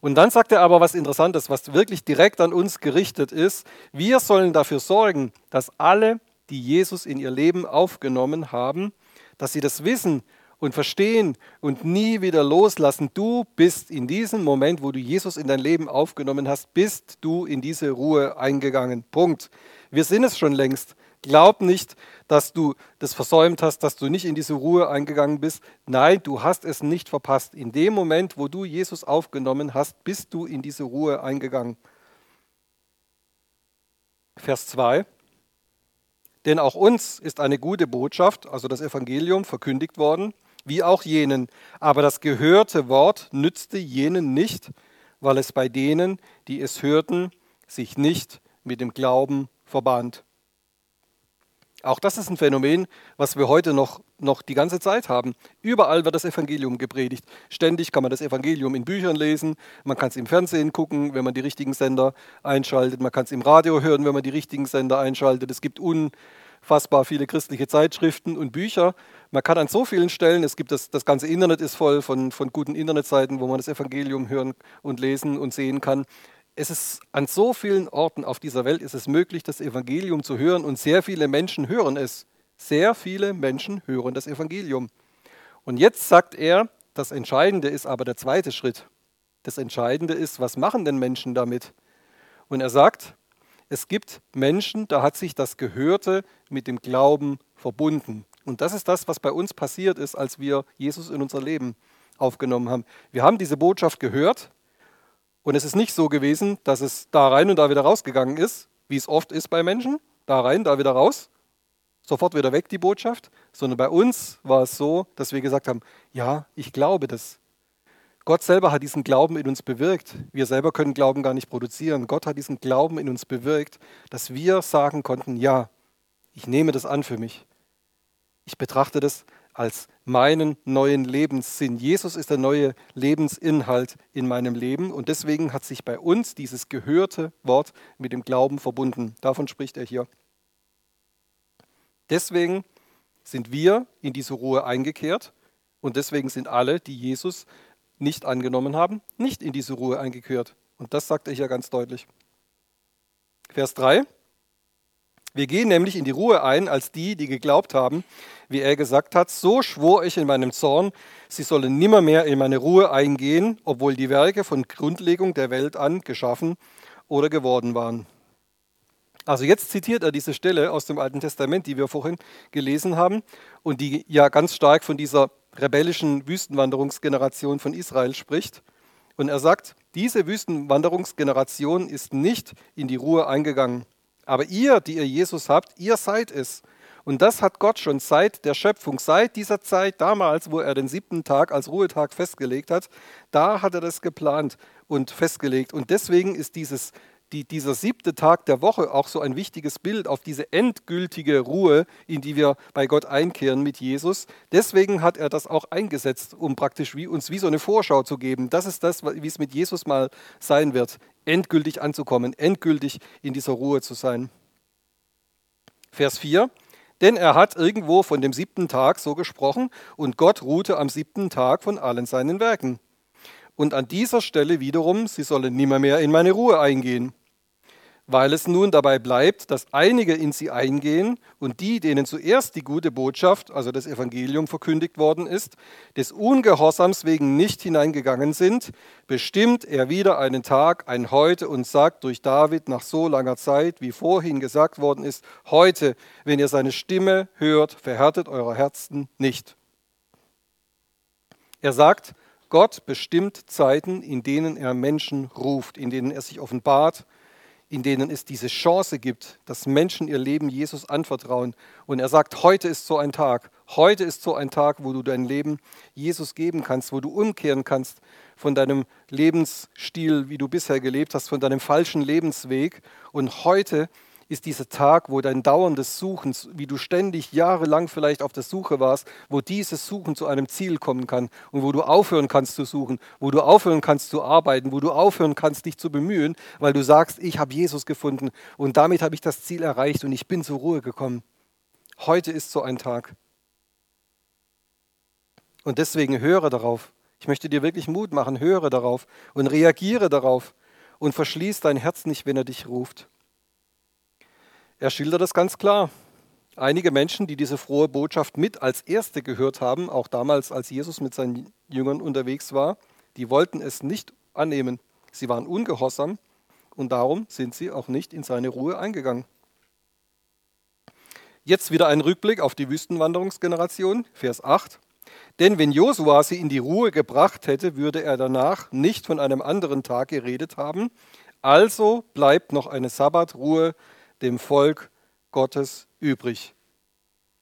Und dann sagt er aber was Interessantes, was wirklich direkt an uns gerichtet ist. Wir sollen dafür sorgen, dass alle, die Jesus in ihr Leben aufgenommen haben, dass sie das wissen und verstehen und nie wieder loslassen. Du bist in diesem Moment, wo du Jesus in dein Leben aufgenommen hast, bist du in diese Ruhe eingegangen. Punkt. Wir sind es schon längst. Glaub nicht, dass du das versäumt hast, dass du nicht in diese Ruhe eingegangen bist. Nein, du hast es nicht verpasst. In dem Moment, wo du Jesus aufgenommen hast, bist du in diese Ruhe eingegangen. Vers 2. Denn auch uns ist eine gute Botschaft, also das Evangelium, verkündigt worden wie auch jenen. Aber das gehörte Wort nützte jenen nicht, weil es bei denen, die es hörten, sich nicht mit dem Glauben verband. Auch das ist ein Phänomen, was wir heute noch, noch die ganze Zeit haben. Überall wird das Evangelium gepredigt. Ständig kann man das Evangelium in Büchern lesen, man kann es im Fernsehen gucken, wenn man die richtigen Sender einschaltet, man kann es im Radio hören, wenn man die richtigen Sender einschaltet. Es gibt unfassbar viele christliche Zeitschriften und Bücher man kann an so vielen Stellen, es gibt das, das ganze Internet ist voll von, von guten Internetseiten, wo man das Evangelium hören und lesen und sehen kann. Es ist an so vielen Orten auf dieser Welt ist es möglich, das Evangelium zu hören und sehr viele Menschen hören es. Sehr viele Menschen hören das Evangelium. Und jetzt sagt er, das Entscheidende ist aber der zweite Schritt. Das Entscheidende ist, was machen denn Menschen damit? Und er sagt, es gibt Menschen, da hat sich das Gehörte mit dem Glauben verbunden. Und das ist das, was bei uns passiert ist, als wir Jesus in unser Leben aufgenommen haben. Wir haben diese Botschaft gehört und es ist nicht so gewesen, dass es da rein und da wieder rausgegangen ist, wie es oft ist bei Menschen, da rein, da wieder raus, sofort wieder weg die Botschaft, sondern bei uns war es so, dass wir gesagt haben, ja, ich glaube das. Gott selber hat diesen Glauben in uns bewirkt. Wir selber können Glauben gar nicht produzieren. Gott hat diesen Glauben in uns bewirkt, dass wir sagen konnten, ja, ich nehme das an für mich. Ich betrachte das als meinen neuen Lebenssinn. Jesus ist der neue Lebensinhalt in meinem Leben und deswegen hat sich bei uns dieses gehörte Wort mit dem Glauben verbunden. Davon spricht er hier. Deswegen sind wir in diese Ruhe eingekehrt und deswegen sind alle, die Jesus nicht angenommen haben, nicht in diese Ruhe eingekehrt. Und das sagt er hier ganz deutlich. Vers 3. Wir gehen nämlich in die Ruhe ein als die, die geglaubt haben, wie er gesagt hat, so schwor ich in meinem Zorn, sie sollen nimmermehr in meine Ruhe eingehen, obwohl die Werke von Grundlegung der Welt an geschaffen oder geworden waren. Also jetzt zitiert er diese Stelle aus dem Alten Testament, die wir vorhin gelesen haben und die ja ganz stark von dieser rebellischen Wüstenwanderungsgeneration von Israel spricht. Und er sagt, diese Wüstenwanderungsgeneration ist nicht in die Ruhe eingegangen. Aber ihr, die ihr Jesus habt, ihr seid es. Und das hat Gott schon seit der Schöpfung, seit dieser Zeit damals, wo er den siebten Tag als Ruhetag festgelegt hat, da hat er das geplant und festgelegt. Und deswegen ist dieses die, dieser siebte Tag der Woche auch so ein wichtiges Bild auf diese endgültige Ruhe, in die wir bei Gott einkehren mit Jesus. Deswegen hat er das auch eingesetzt, um praktisch wie, uns wie so eine Vorschau zu geben. Das ist das, wie es mit Jesus mal sein wird, endgültig anzukommen, endgültig in dieser Ruhe zu sein. Vers 4. Denn er hat irgendwo von dem siebten Tag so gesprochen und Gott ruhte am siebten Tag von allen seinen Werken. Und an dieser Stelle wiederum, sie sollen nimmermehr in meine Ruhe eingehen. Weil es nun dabei bleibt, dass einige in sie eingehen und die, denen zuerst die gute Botschaft, also das Evangelium, verkündigt worden ist, des Ungehorsams wegen nicht hineingegangen sind, bestimmt er wieder einen Tag, ein Heute und sagt durch David nach so langer Zeit, wie vorhin gesagt worden ist, heute, wenn ihr seine Stimme hört, verhärtet eure Herzen nicht. Er sagt, Gott bestimmt Zeiten, in denen er Menschen ruft, in denen er sich offenbart, in denen es diese Chance gibt, dass Menschen ihr Leben Jesus anvertrauen. Und er sagt, heute ist so ein Tag. Heute ist so ein Tag, wo du dein Leben Jesus geben kannst, wo du umkehren kannst von deinem Lebensstil, wie du bisher gelebt hast, von deinem falschen Lebensweg. Und heute ist dieser Tag, wo dein dauerndes Suchen, wie du ständig jahrelang vielleicht auf der Suche warst, wo dieses Suchen zu einem Ziel kommen kann und wo du aufhören kannst zu suchen, wo du aufhören kannst zu arbeiten, wo du aufhören kannst, dich zu bemühen, weil du sagst, ich habe Jesus gefunden und damit habe ich das Ziel erreicht und ich bin zur Ruhe gekommen. Heute ist so ein Tag. Und deswegen höre darauf. Ich möchte dir wirklich Mut machen, höre darauf und reagiere darauf und verschließ dein Herz nicht, wenn er dich ruft. Er schildert das ganz klar. Einige Menschen, die diese frohe Botschaft mit als erste gehört haben, auch damals, als Jesus mit seinen Jüngern unterwegs war, die wollten es nicht annehmen. Sie waren ungehorsam und darum sind sie auch nicht in seine Ruhe eingegangen. Jetzt wieder ein Rückblick auf die Wüstenwanderungsgeneration, Vers 8. Denn wenn Josua sie in die Ruhe gebracht hätte, würde er danach nicht von einem anderen Tag geredet haben. Also bleibt noch eine Sabbatruhe dem Volk Gottes übrig.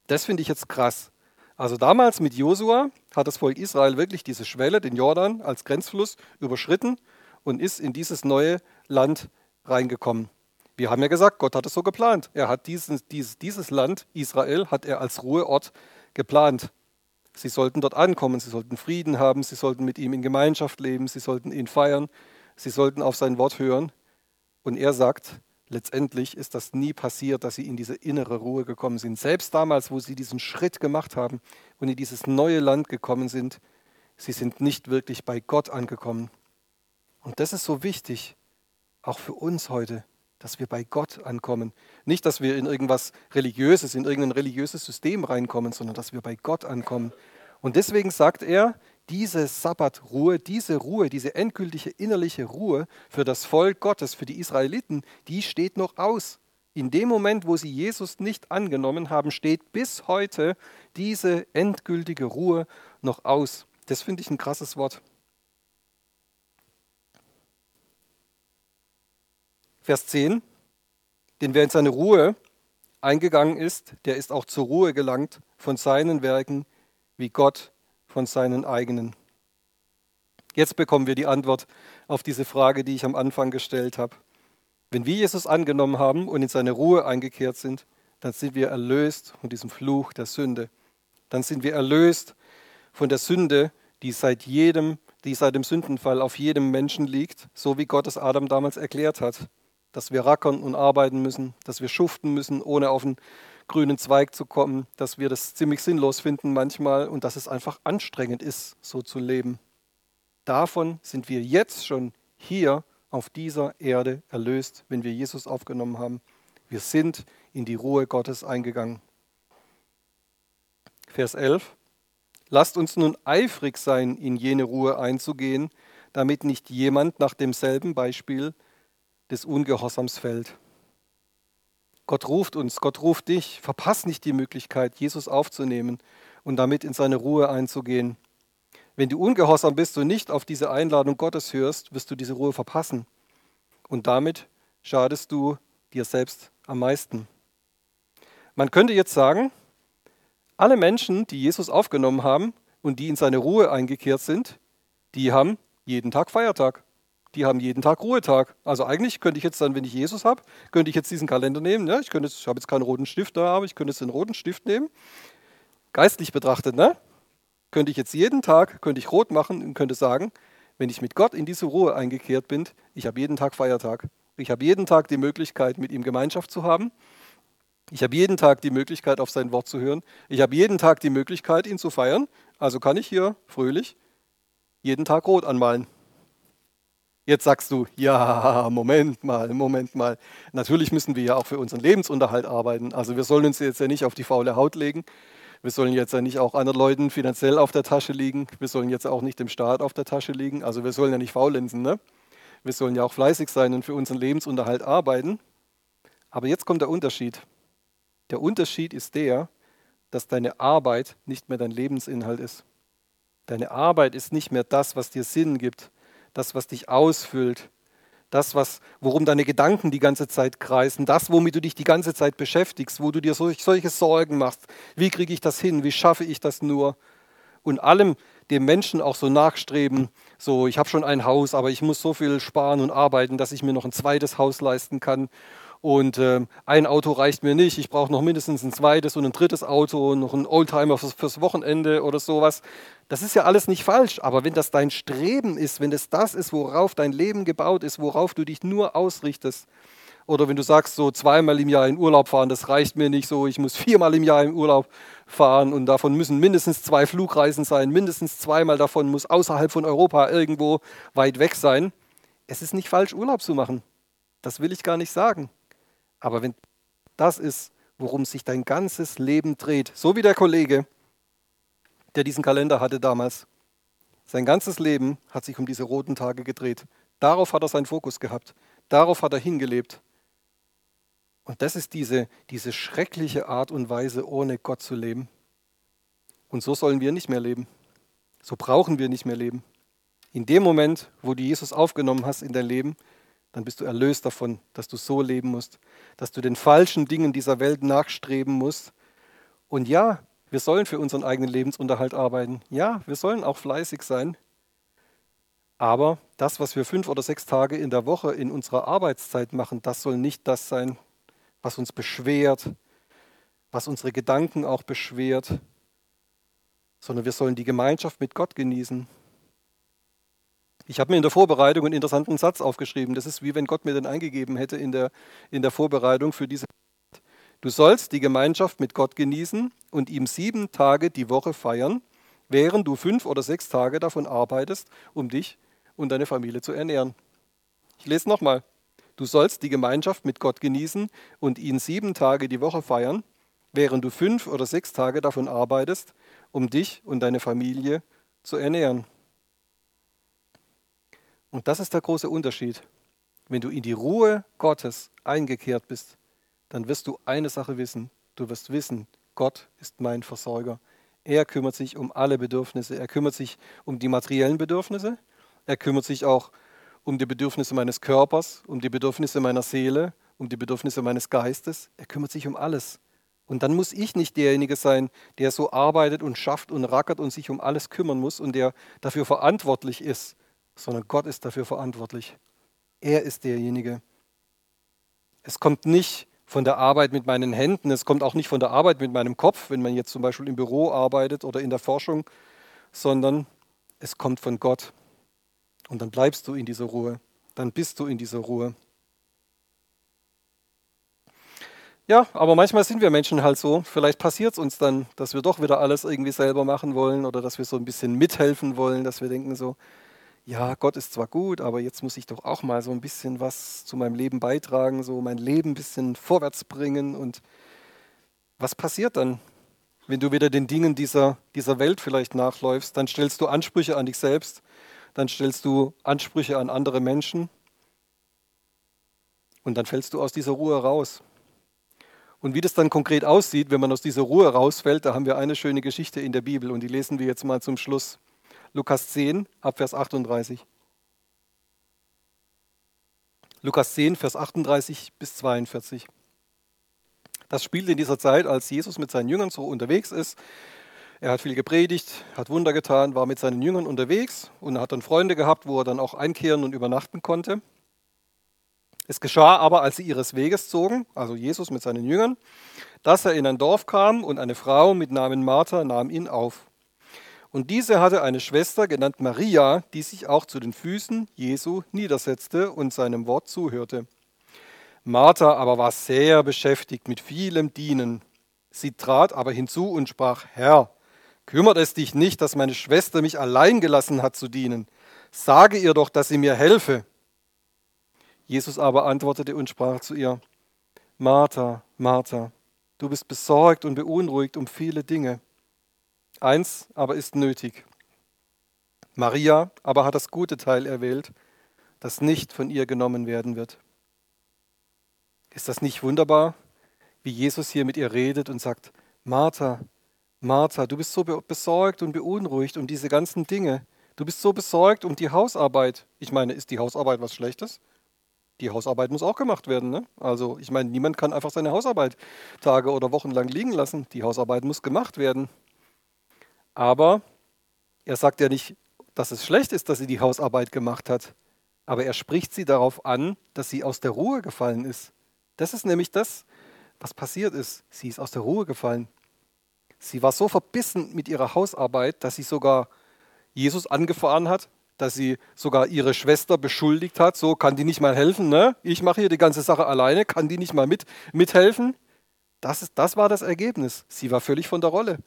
Das finde ich jetzt krass. Also damals mit Josua hat das Volk Israel wirklich diese Schwelle, den Jordan als Grenzfluss, überschritten und ist in dieses neue Land reingekommen. Wir haben ja gesagt, Gott hat es so geplant. Er hat dieses, dieses, dieses Land, Israel, hat er als Ruheort geplant. Sie sollten dort ankommen, sie sollten Frieden haben, sie sollten mit ihm in Gemeinschaft leben, sie sollten ihn feiern, sie sollten auf sein Wort hören. Und er sagt, letztendlich ist das nie passiert, dass sie in diese innere Ruhe gekommen sind. Selbst damals, wo sie diesen Schritt gemacht haben und in dieses neue Land gekommen sind, sie sind nicht wirklich bei Gott angekommen. Und das ist so wichtig, auch für uns heute, dass wir bei Gott ankommen. Nicht, dass wir in irgendwas Religiöses, in irgendein religiöses System reinkommen, sondern dass wir bei Gott ankommen. Und deswegen sagt er, diese Sabbatruhe, diese Ruhe, diese endgültige innerliche Ruhe für das Volk Gottes, für die Israeliten, die steht noch aus. In dem Moment, wo sie Jesus nicht angenommen haben, steht bis heute diese endgültige Ruhe noch aus. Das finde ich ein krasses Wort. Vers 10. Denn wer in seine Ruhe eingegangen ist, der ist auch zur Ruhe gelangt von seinen Werken, wie Gott von seinen eigenen. Jetzt bekommen wir die Antwort auf diese Frage, die ich am Anfang gestellt habe. Wenn wir Jesus angenommen haben und in seine Ruhe eingekehrt sind, dann sind wir erlöst von diesem Fluch der Sünde. Dann sind wir erlöst von der Sünde, die seit jedem, die seit dem Sündenfall auf jedem Menschen liegt, so wie Gott es Adam damals erklärt hat, dass wir rackern und arbeiten müssen, dass wir schuften müssen, ohne auf den grünen Zweig zu kommen, dass wir das ziemlich sinnlos finden manchmal und dass es einfach anstrengend ist, so zu leben. Davon sind wir jetzt schon hier auf dieser Erde erlöst, wenn wir Jesus aufgenommen haben. Wir sind in die Ruhe Gottes eingegangen. Vers 11. Lasst uns nun eifrig sein, in jene Ruhe einzugehen, damit nicht jemand nach demselben Beispiel des Ungehorsams fällt. Gott ruft uns, Gott ruft dich. Verpass nicht die Möglichkeit, Jesus aufzunehmen und damit in seine Ruhe einzugehen. Wenn du ungehorsam bist und nicht auf diese Einladung Gottes hörst, wirst du diese Ruhe verpassen. Und damit schadest du dir selbst am meisten. Man könnte jetzt sagen, alle Menschen, die Jesus aufgenommen haben und die in seine Ruhe eingekehrt sind, die haben jeden Tag Feiertag die haben jeden Tag Ruhetag. Also eigentlich könnte ich jetzt dann, wenn ich Jesus habe, könnte ich jetzt diesen Kalender nehmen. Ja, ich, könnte, ich habe jetzt keinen roten Stift da, aber ich könnte jetzt den roten Stift nehmen. Geistlich betrachtet, ne? Könnte ich jetzt jeden Tag, könnte ich rot machen und könnte sagen, wenn ich mit Gott in diese Ruhe eingekehrt bin, ich habe jeden Tag Feiertag. Ich habe jeden Tag die Möglichkeit, mit ihm Gemeinschaft zu haben. Ich habe jeden Tag die Möglichkeit, auf sein Wort zu hören. Ich habe jeden Tag die Möglichkeit, ihn zu feiern. Also kann ich hier fröhlich jeden Tag rot anmalen. Jetzt sagst du, ja, Moment mal, Moment mal. Natürlich müssen wir ja auch für unseren Lebensunterhalt arbeiten. Also wir sollen uns jetzt ja nicht auf die faule Haut legen. Wir sollen jetzt ja nicht auch anderen Leuten finanziell auf der Tasche liegen. Wir sollen jetzt auch nicht dem Staat auf der Tasche liegen. Also wir sollen ja nicht faulenzen. Ne? Wir sollen ja auch fleißig sein und für unseren Lebensunterhalt arbeiten. Aber jetzt kommt der Unterschied. Der Unterschied ist der, dass deine Arbeit nicht mehr dein Lebensinhalt ist. Deine Arbeit ist nicht mehr das, was dir Sinn gibt das, was dich ausfüllt, das, was, worum deine Gedanken die ganze Zeit kreisen, das, womit du dich die ganze Zeit beschäftigst, wo du dir solch, solche Sorgen machst. Wie kriege ich das hin? Wie schaffe ich das nur? Und allem dem Menschen auch so nachstreben, so ich habe schon ein Haus, aber ich muss so viel sparen und arbeiten, dass ich mir noch ein zweites Haus leisten kann. Und äh, ein Auto reicht mir nicht, ich brauche noch mindestens ein zweites und ein drittes Auto und noch ein Oldtimer fürs, fürs Wochenende oder sowas. Das ist ja alles nicht falsch, aber wenn das dein Streben ist, wenn das das ist, worauf dein Leben gebaut ist, worauf du dich nur ausrichtest, oder wenn du sagst, so zweimal im Jahr in Urlaub fahren, das reicht mir nicht so, ich muss viermal im Jahr in Urlaub fahren und davon müssen mindestens zwei Flugreisen sein, mindestens zweimal davon muss außerhalb von Europa irgendwo weit weg sein. Es ist nicht falsch, Urlaub zu machen. Das will ich gar nicht sagen. Aber wenn das ist, worum sich dein ganzes Leben dreht, so wie der Kollege, der diesen Kalender hatte damals. Sein ganzes Leben hat sich um diese roten Tage gedreht. Darauf hat er seinen Fokus gehabt. Darauf hat er hingelebt. Und das ist diese, diese schreckliche Art und Weise, ohne Gott zu leben. Und so sollen wir nicht mehr leben. So brauchen wir nicht mehr leben. In dem Moment, wo du Jesus aufgenommen hast in dein Leben, dann bist du erlöst davon, dass du so leben musst, dass du den falschen Dingen dieser Welt nachstreben musst. Und ja, wir sollen für unseren eigenen Lebensunterhalt arbeiten. Ja, wir sollen auch fleißig sein. Aber das, was wir fünf oder sechs Tage in der Woche in unserer Arbeitszeit machen, das soll nicht das sein, was uns beschwert, was unsere Gedanken auch beschwert, sondern wir sollen die Gemeinschaft mit Gott genießen. Ich habe mir in der Vorbereitung einen interessanten Satz aufgeschrieben. Das ist wie wenn Gott mir den eingegeben hätte in der, in der Vorbereitung für diese Du sollst die Gemeinschaft mit Gott genießen und ihm sieben Tage die Woche feiern, während du fünf oder sechs Tage davon arbeitest, um dich und deine Familie zu ernähren. Ich lese nochmal. Du sollst die Gemeinschaft mit Gott genießen und ihn sieben Tage die Woche feiern, während du fünf oder sechs Tage davon arbeitest, um dich und deine Familie zu ernähren. Und das ist der große Unterschied. Wenn du in die Ruhe Gottes eingekehrt bist, dann wirst du eine Sache wissen. Du wirst wissen, Gott ist mein Versorger. Er kümmert sich um alle Bedürfnisse. Er kümmert sich um die materiellen Bedürfnisse. Er kümmert sich auch um die Bedürfnisse meines Körpers, um die Bedürfnisse meiner Seele, um die Bedürfnisse meines Geistes. Er kümmert sich um alles. Und dann muss ich nicht derjenige sein, der so arbeitet und schafft und rackert und sich um alles kümmern muss und der dafür verantwortlich ist, sondern Gott ist dafür verantwortlich. Er ist derjenige. Es kommt nicht von der Arbeit mit meinen Händen, es kommt auch nicht von der Arbeit mit meinem Kopf, wenn man jetzt zum Beispiel im Büro arbeitet oder in der Forschung, sondern es kommt von Gott. Und dann bleibst du in dieser Ruhe, dann bist du in dieser Ruhe. Ja, aber manchmal sind wir Menschen halt so. Vielleicht passiert es uns dann, dass wir doch wieder alles irgendwie selber machen wollen oder dass wir so ein bisschen mithelfen wollen, dass wir denken so, ja, Gott ist zwar gut, aber jetzt muss ich doch auch mal so ein bisschen was zu meinem Leben beitragen, so mein Leben ein bisschen vorwärts bringen. Und was passiert dann, wenn du wieder den Dingen dieser, dieser Welt vielleicht nachläufst? Dann stellst du Ansprüche an dich selbst, dann stellst du Ansprüche an andere Menschen und dann fällst du aus dieser Ruhe raus. Und wie das dann konkret aussieht, wenn man aus dieser Ruhe rausfällt, da haben wir eine schöne Geschichte in der Bibel und die lesen wir jetzt mal zum Schluss. Lukas 10, Abvers 38. Lukas 10, Vers 38 bis 42. Das spielt in dieser Zeit, als Jesus mit seinen Jüngern so unterwegs ist. Er hat viel gepredigt, hat Wunder getan, war mit seinen Jüngern unterwegs und hat dann Freunde gehabt, wo er dann auch einkehren und übernachten konnte. Es geschah aber, als sie ihres Weges zogen, also Jesus mit seinen Jüngern, dass er in ein Dorf kam und eine Frau mit Namen Martha nahm ihn auf. Und diese hatte eine Schwester genannt Maria, die sich auch zu den Füßen Jesu niedersetzte und seinem Wort zuhörte. Martha aber war sehr beschäftigt mit vielem Dienen. Sie trat aber hinzu und sprach, Herr, kümmert es dich nicht, dass meine Schwester mich allein gelassen hat zu dienen. Sage ihr doch, dass sie mir helfe. Jesus aber antwortete und sprach zu ihr, Martha, Martha, du bist besorgt und beunruhigt um viele Dinge. Eins aber ist nötig. Maria aber hat das gute Teil erwählt, das nicht von ihr genommen werden wird. Ist das nicht wunderbar, wie Jesus hier mit ihr redet und sagt, Martha, Martha, du bist so besorgt und beunruhigt um diese ganzen Dinge. Du bist so besorgt um die Hausarbeit. Ich meine, ist die Hausarbeit was Schlechtes? Die Hausarbeit muss auch gemacht werden. Ne? Also ich meine, niemand kann einfach seine Hausarbeit Tage oder Wochen lang liegen lassen. Die Hausarbeit muss gemacht werden. Aber er sagt ja nicht, dass es schlecht ist, dass sie die Hausarbeit gemacht hat. Aber er spricht sie darauf an, dass sie aus der Ruhe gefallen ist. Das ist nämlich das, was passiert ist. Sie ist aus der Ruhe gefallen. Sie war so verbissen mit ihrer Hausarbeit, dass sie sogar Jesus angefahren hat, dass sie sogar ihre Schwester beschuldigt hat, so kann die nicht mal helfen, ne? Ich mache hier die ganze Sache alleine, kann die nicht mal mit, mithelfen? Das, ist, das war das Ergebnis. Sie war völlig von der Rolle,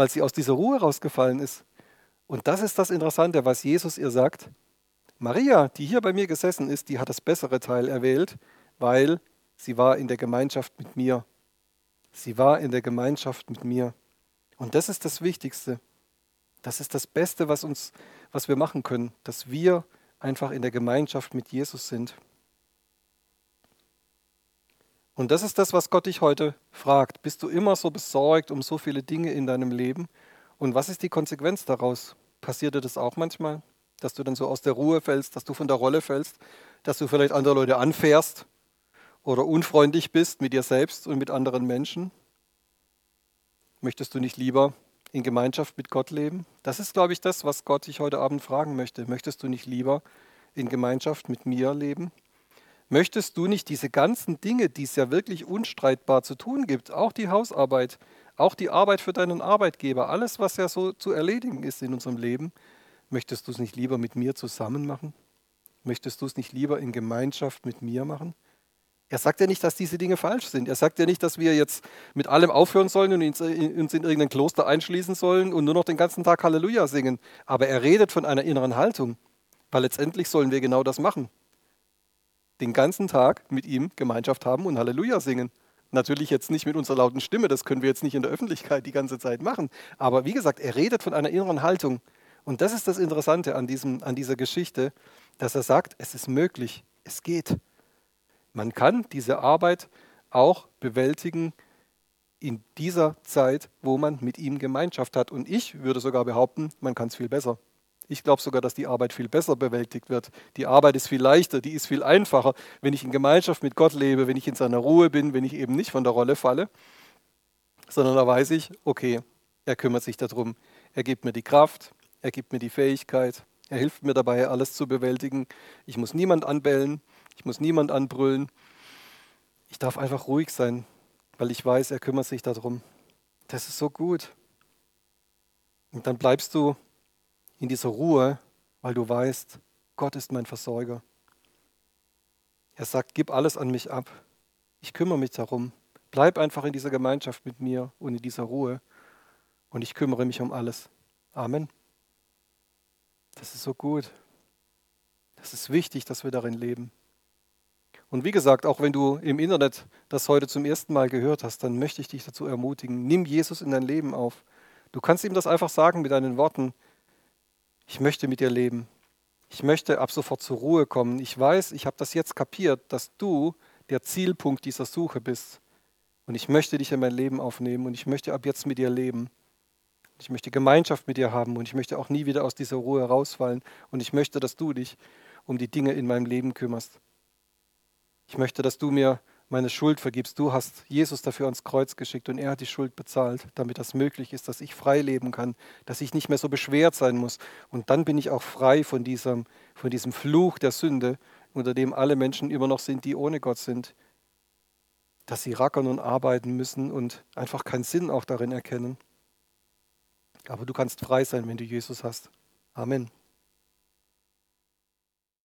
weil sie aus dieser Ruhe rausgefallen ist. Und das ist das Interessante, was Jesus ihr sagt. Maria, die hier bei mir gesessen ist, die hat das bessere Teil erwählt, weil sie war in der Gemeinschaft mit mir. Sie war in der Gemeinschaft mit mir. Und das ist das Wichtigste. Das ist das Beste, was, uns, was wir machen können, dass wir einfach in der Gemeinschaft mit Jesus sind. Und das ist das, was Gott dich heute fragt. Bist du immer so besorgt um so viele Dinge in deinem Leben? Und was ist die Konsequenz daraus? Passiert dir das auch manchmal, dass du dann so aus der Ruhe fällst, dass du von der Rolle fällst, dass du vielleicht andere Leute anfährst oder unfreundlich bist mit dir selbst und mit anderen Menschen? Möchtest du nicht lieber in Gemeinschaft mit Gott leben? Das ist, glaube ich, das, was Gott dich heute Abend fragen möchte. Möchtest du nicht lieber in Gemeinschaft mit mir leben? Möchtest du nicht diese ganzen Dinge, die es ja wirklich unstreitbar zu tun gibt, auch die Hausarbeit, auch die Arbeit für deinen Arbeitgeber, alles, was ja so zu erledigen ist in unserem Leben, möchtest du es nicht lieber mit mir zusammen machen? Möchtest du es nicht lieber in Gemeinschaft mit mir machen? Er sagt ja nicht, dass diese Dinge falsch sind. Er sagt ja nicht, dass wir jetzt mit allem aufhören sollen und uns in irgendein Kloster einschließen sollen und nur noch den ganzen Tag Halleluja singen. Aber er redet von einer inneren Haltung, weil letztendlich sollen wir genau das machen. Den ganzen Tag mit ihm Gemeinschaft haben und Halleluja singen. Natürlich jetzt nicht mit unserer lauten Stimme, das können wir jetzt nicht in der Öffentlichkeit die ganze Zeit machen. Aber wie gesagt, er redet von einer inneren Haltung. Und das ist das Interessante an, diesem, an dieser Geschichte, dass er sagt, es ist möglich, es geht. Man kann diese Arbeit auch bewältigen in dieser Zeit, wo man mit ihm Gemeinschaft hat. Und ich würde sogar behaupten, man kann es viel besser. Ich glaube sogar, dass die Arbeit viel besser bewältigt wird. Die Arbeit ist viel leichter, die ist viel einfacher, wenn ich in Gemeinschaft mit Gott lebe, wenn ich in seiner Ruhe bin, wenn ich eben nicht von der Rolle falle, sondern da weiß ich, okay, er kümmert sich darum. Er gibt mir die Kraft, er gibt mir die Fähigkeit, er hilft mir dabei, alles zu bewältigen. Ich muss niemand anbellen, ich muss niemand anbrüllen. Ich darf einfach ruhig sein, weil ich weiß, er kümmert sich darum. Das ist so gut. Und dann bleibst du in dieser Ruhe, weil du weißt, Gott ist mein Versorger. Er sagt, gib alles an mich ab. Ich kümmere mich darum. Bleib einfach in dieser Gemeinschaft mit mir und in dieser Ruhe. Und ich kümmere mich um alles. Amen. Das ist so gut. Das ist wichtig, dass wir darin leben. Und wie gesagt, auch wenn du im Internet das heute zum ersten Mal gehört hast, dann möchte ich dich dazu ermutigen, nimm Jesus in dein Leben auf. Du kannst ihm das einfach sagen mit deinen Worten. Ich möchte mit dir leben. Ich möchte ab sofort zur Ruhe kommen. Ich weiß, ich habe das jetzt kapiert, dass du der Zielpunkt dieser Suche bist. Und ich möchte dich in mein Leben aufnehmen und ich möchte ab jetzt mit dir leben. Ich möchte Gemeinschaft mit dir haben und ich möchte auch nie wieder aus dieser Ruhe rausfallen. Und ich möchte, dass du dich um die Dinge in meinem Leben kümmerst. Ich möchte, dass du mir meine Schuld vergibst. Du hast Jesus dafür ans Kreuz geschickt und er hat die Schuld bezahlt, damit das möglich ist, dass ich frei leben kann, dass ich nicht mehr so beschwert sein muss. Und dann bin ich auch frei von diesem, von diesem Fluch der Sünde, unter dem alle Menschen immer noch sind, die ohne Gott sind. Dass sie rackern und arbeiten müssen und einfach keinen Sinn auch darin erkennen. Aber du kannst frei sein, wenn du Jesus hast. Amen.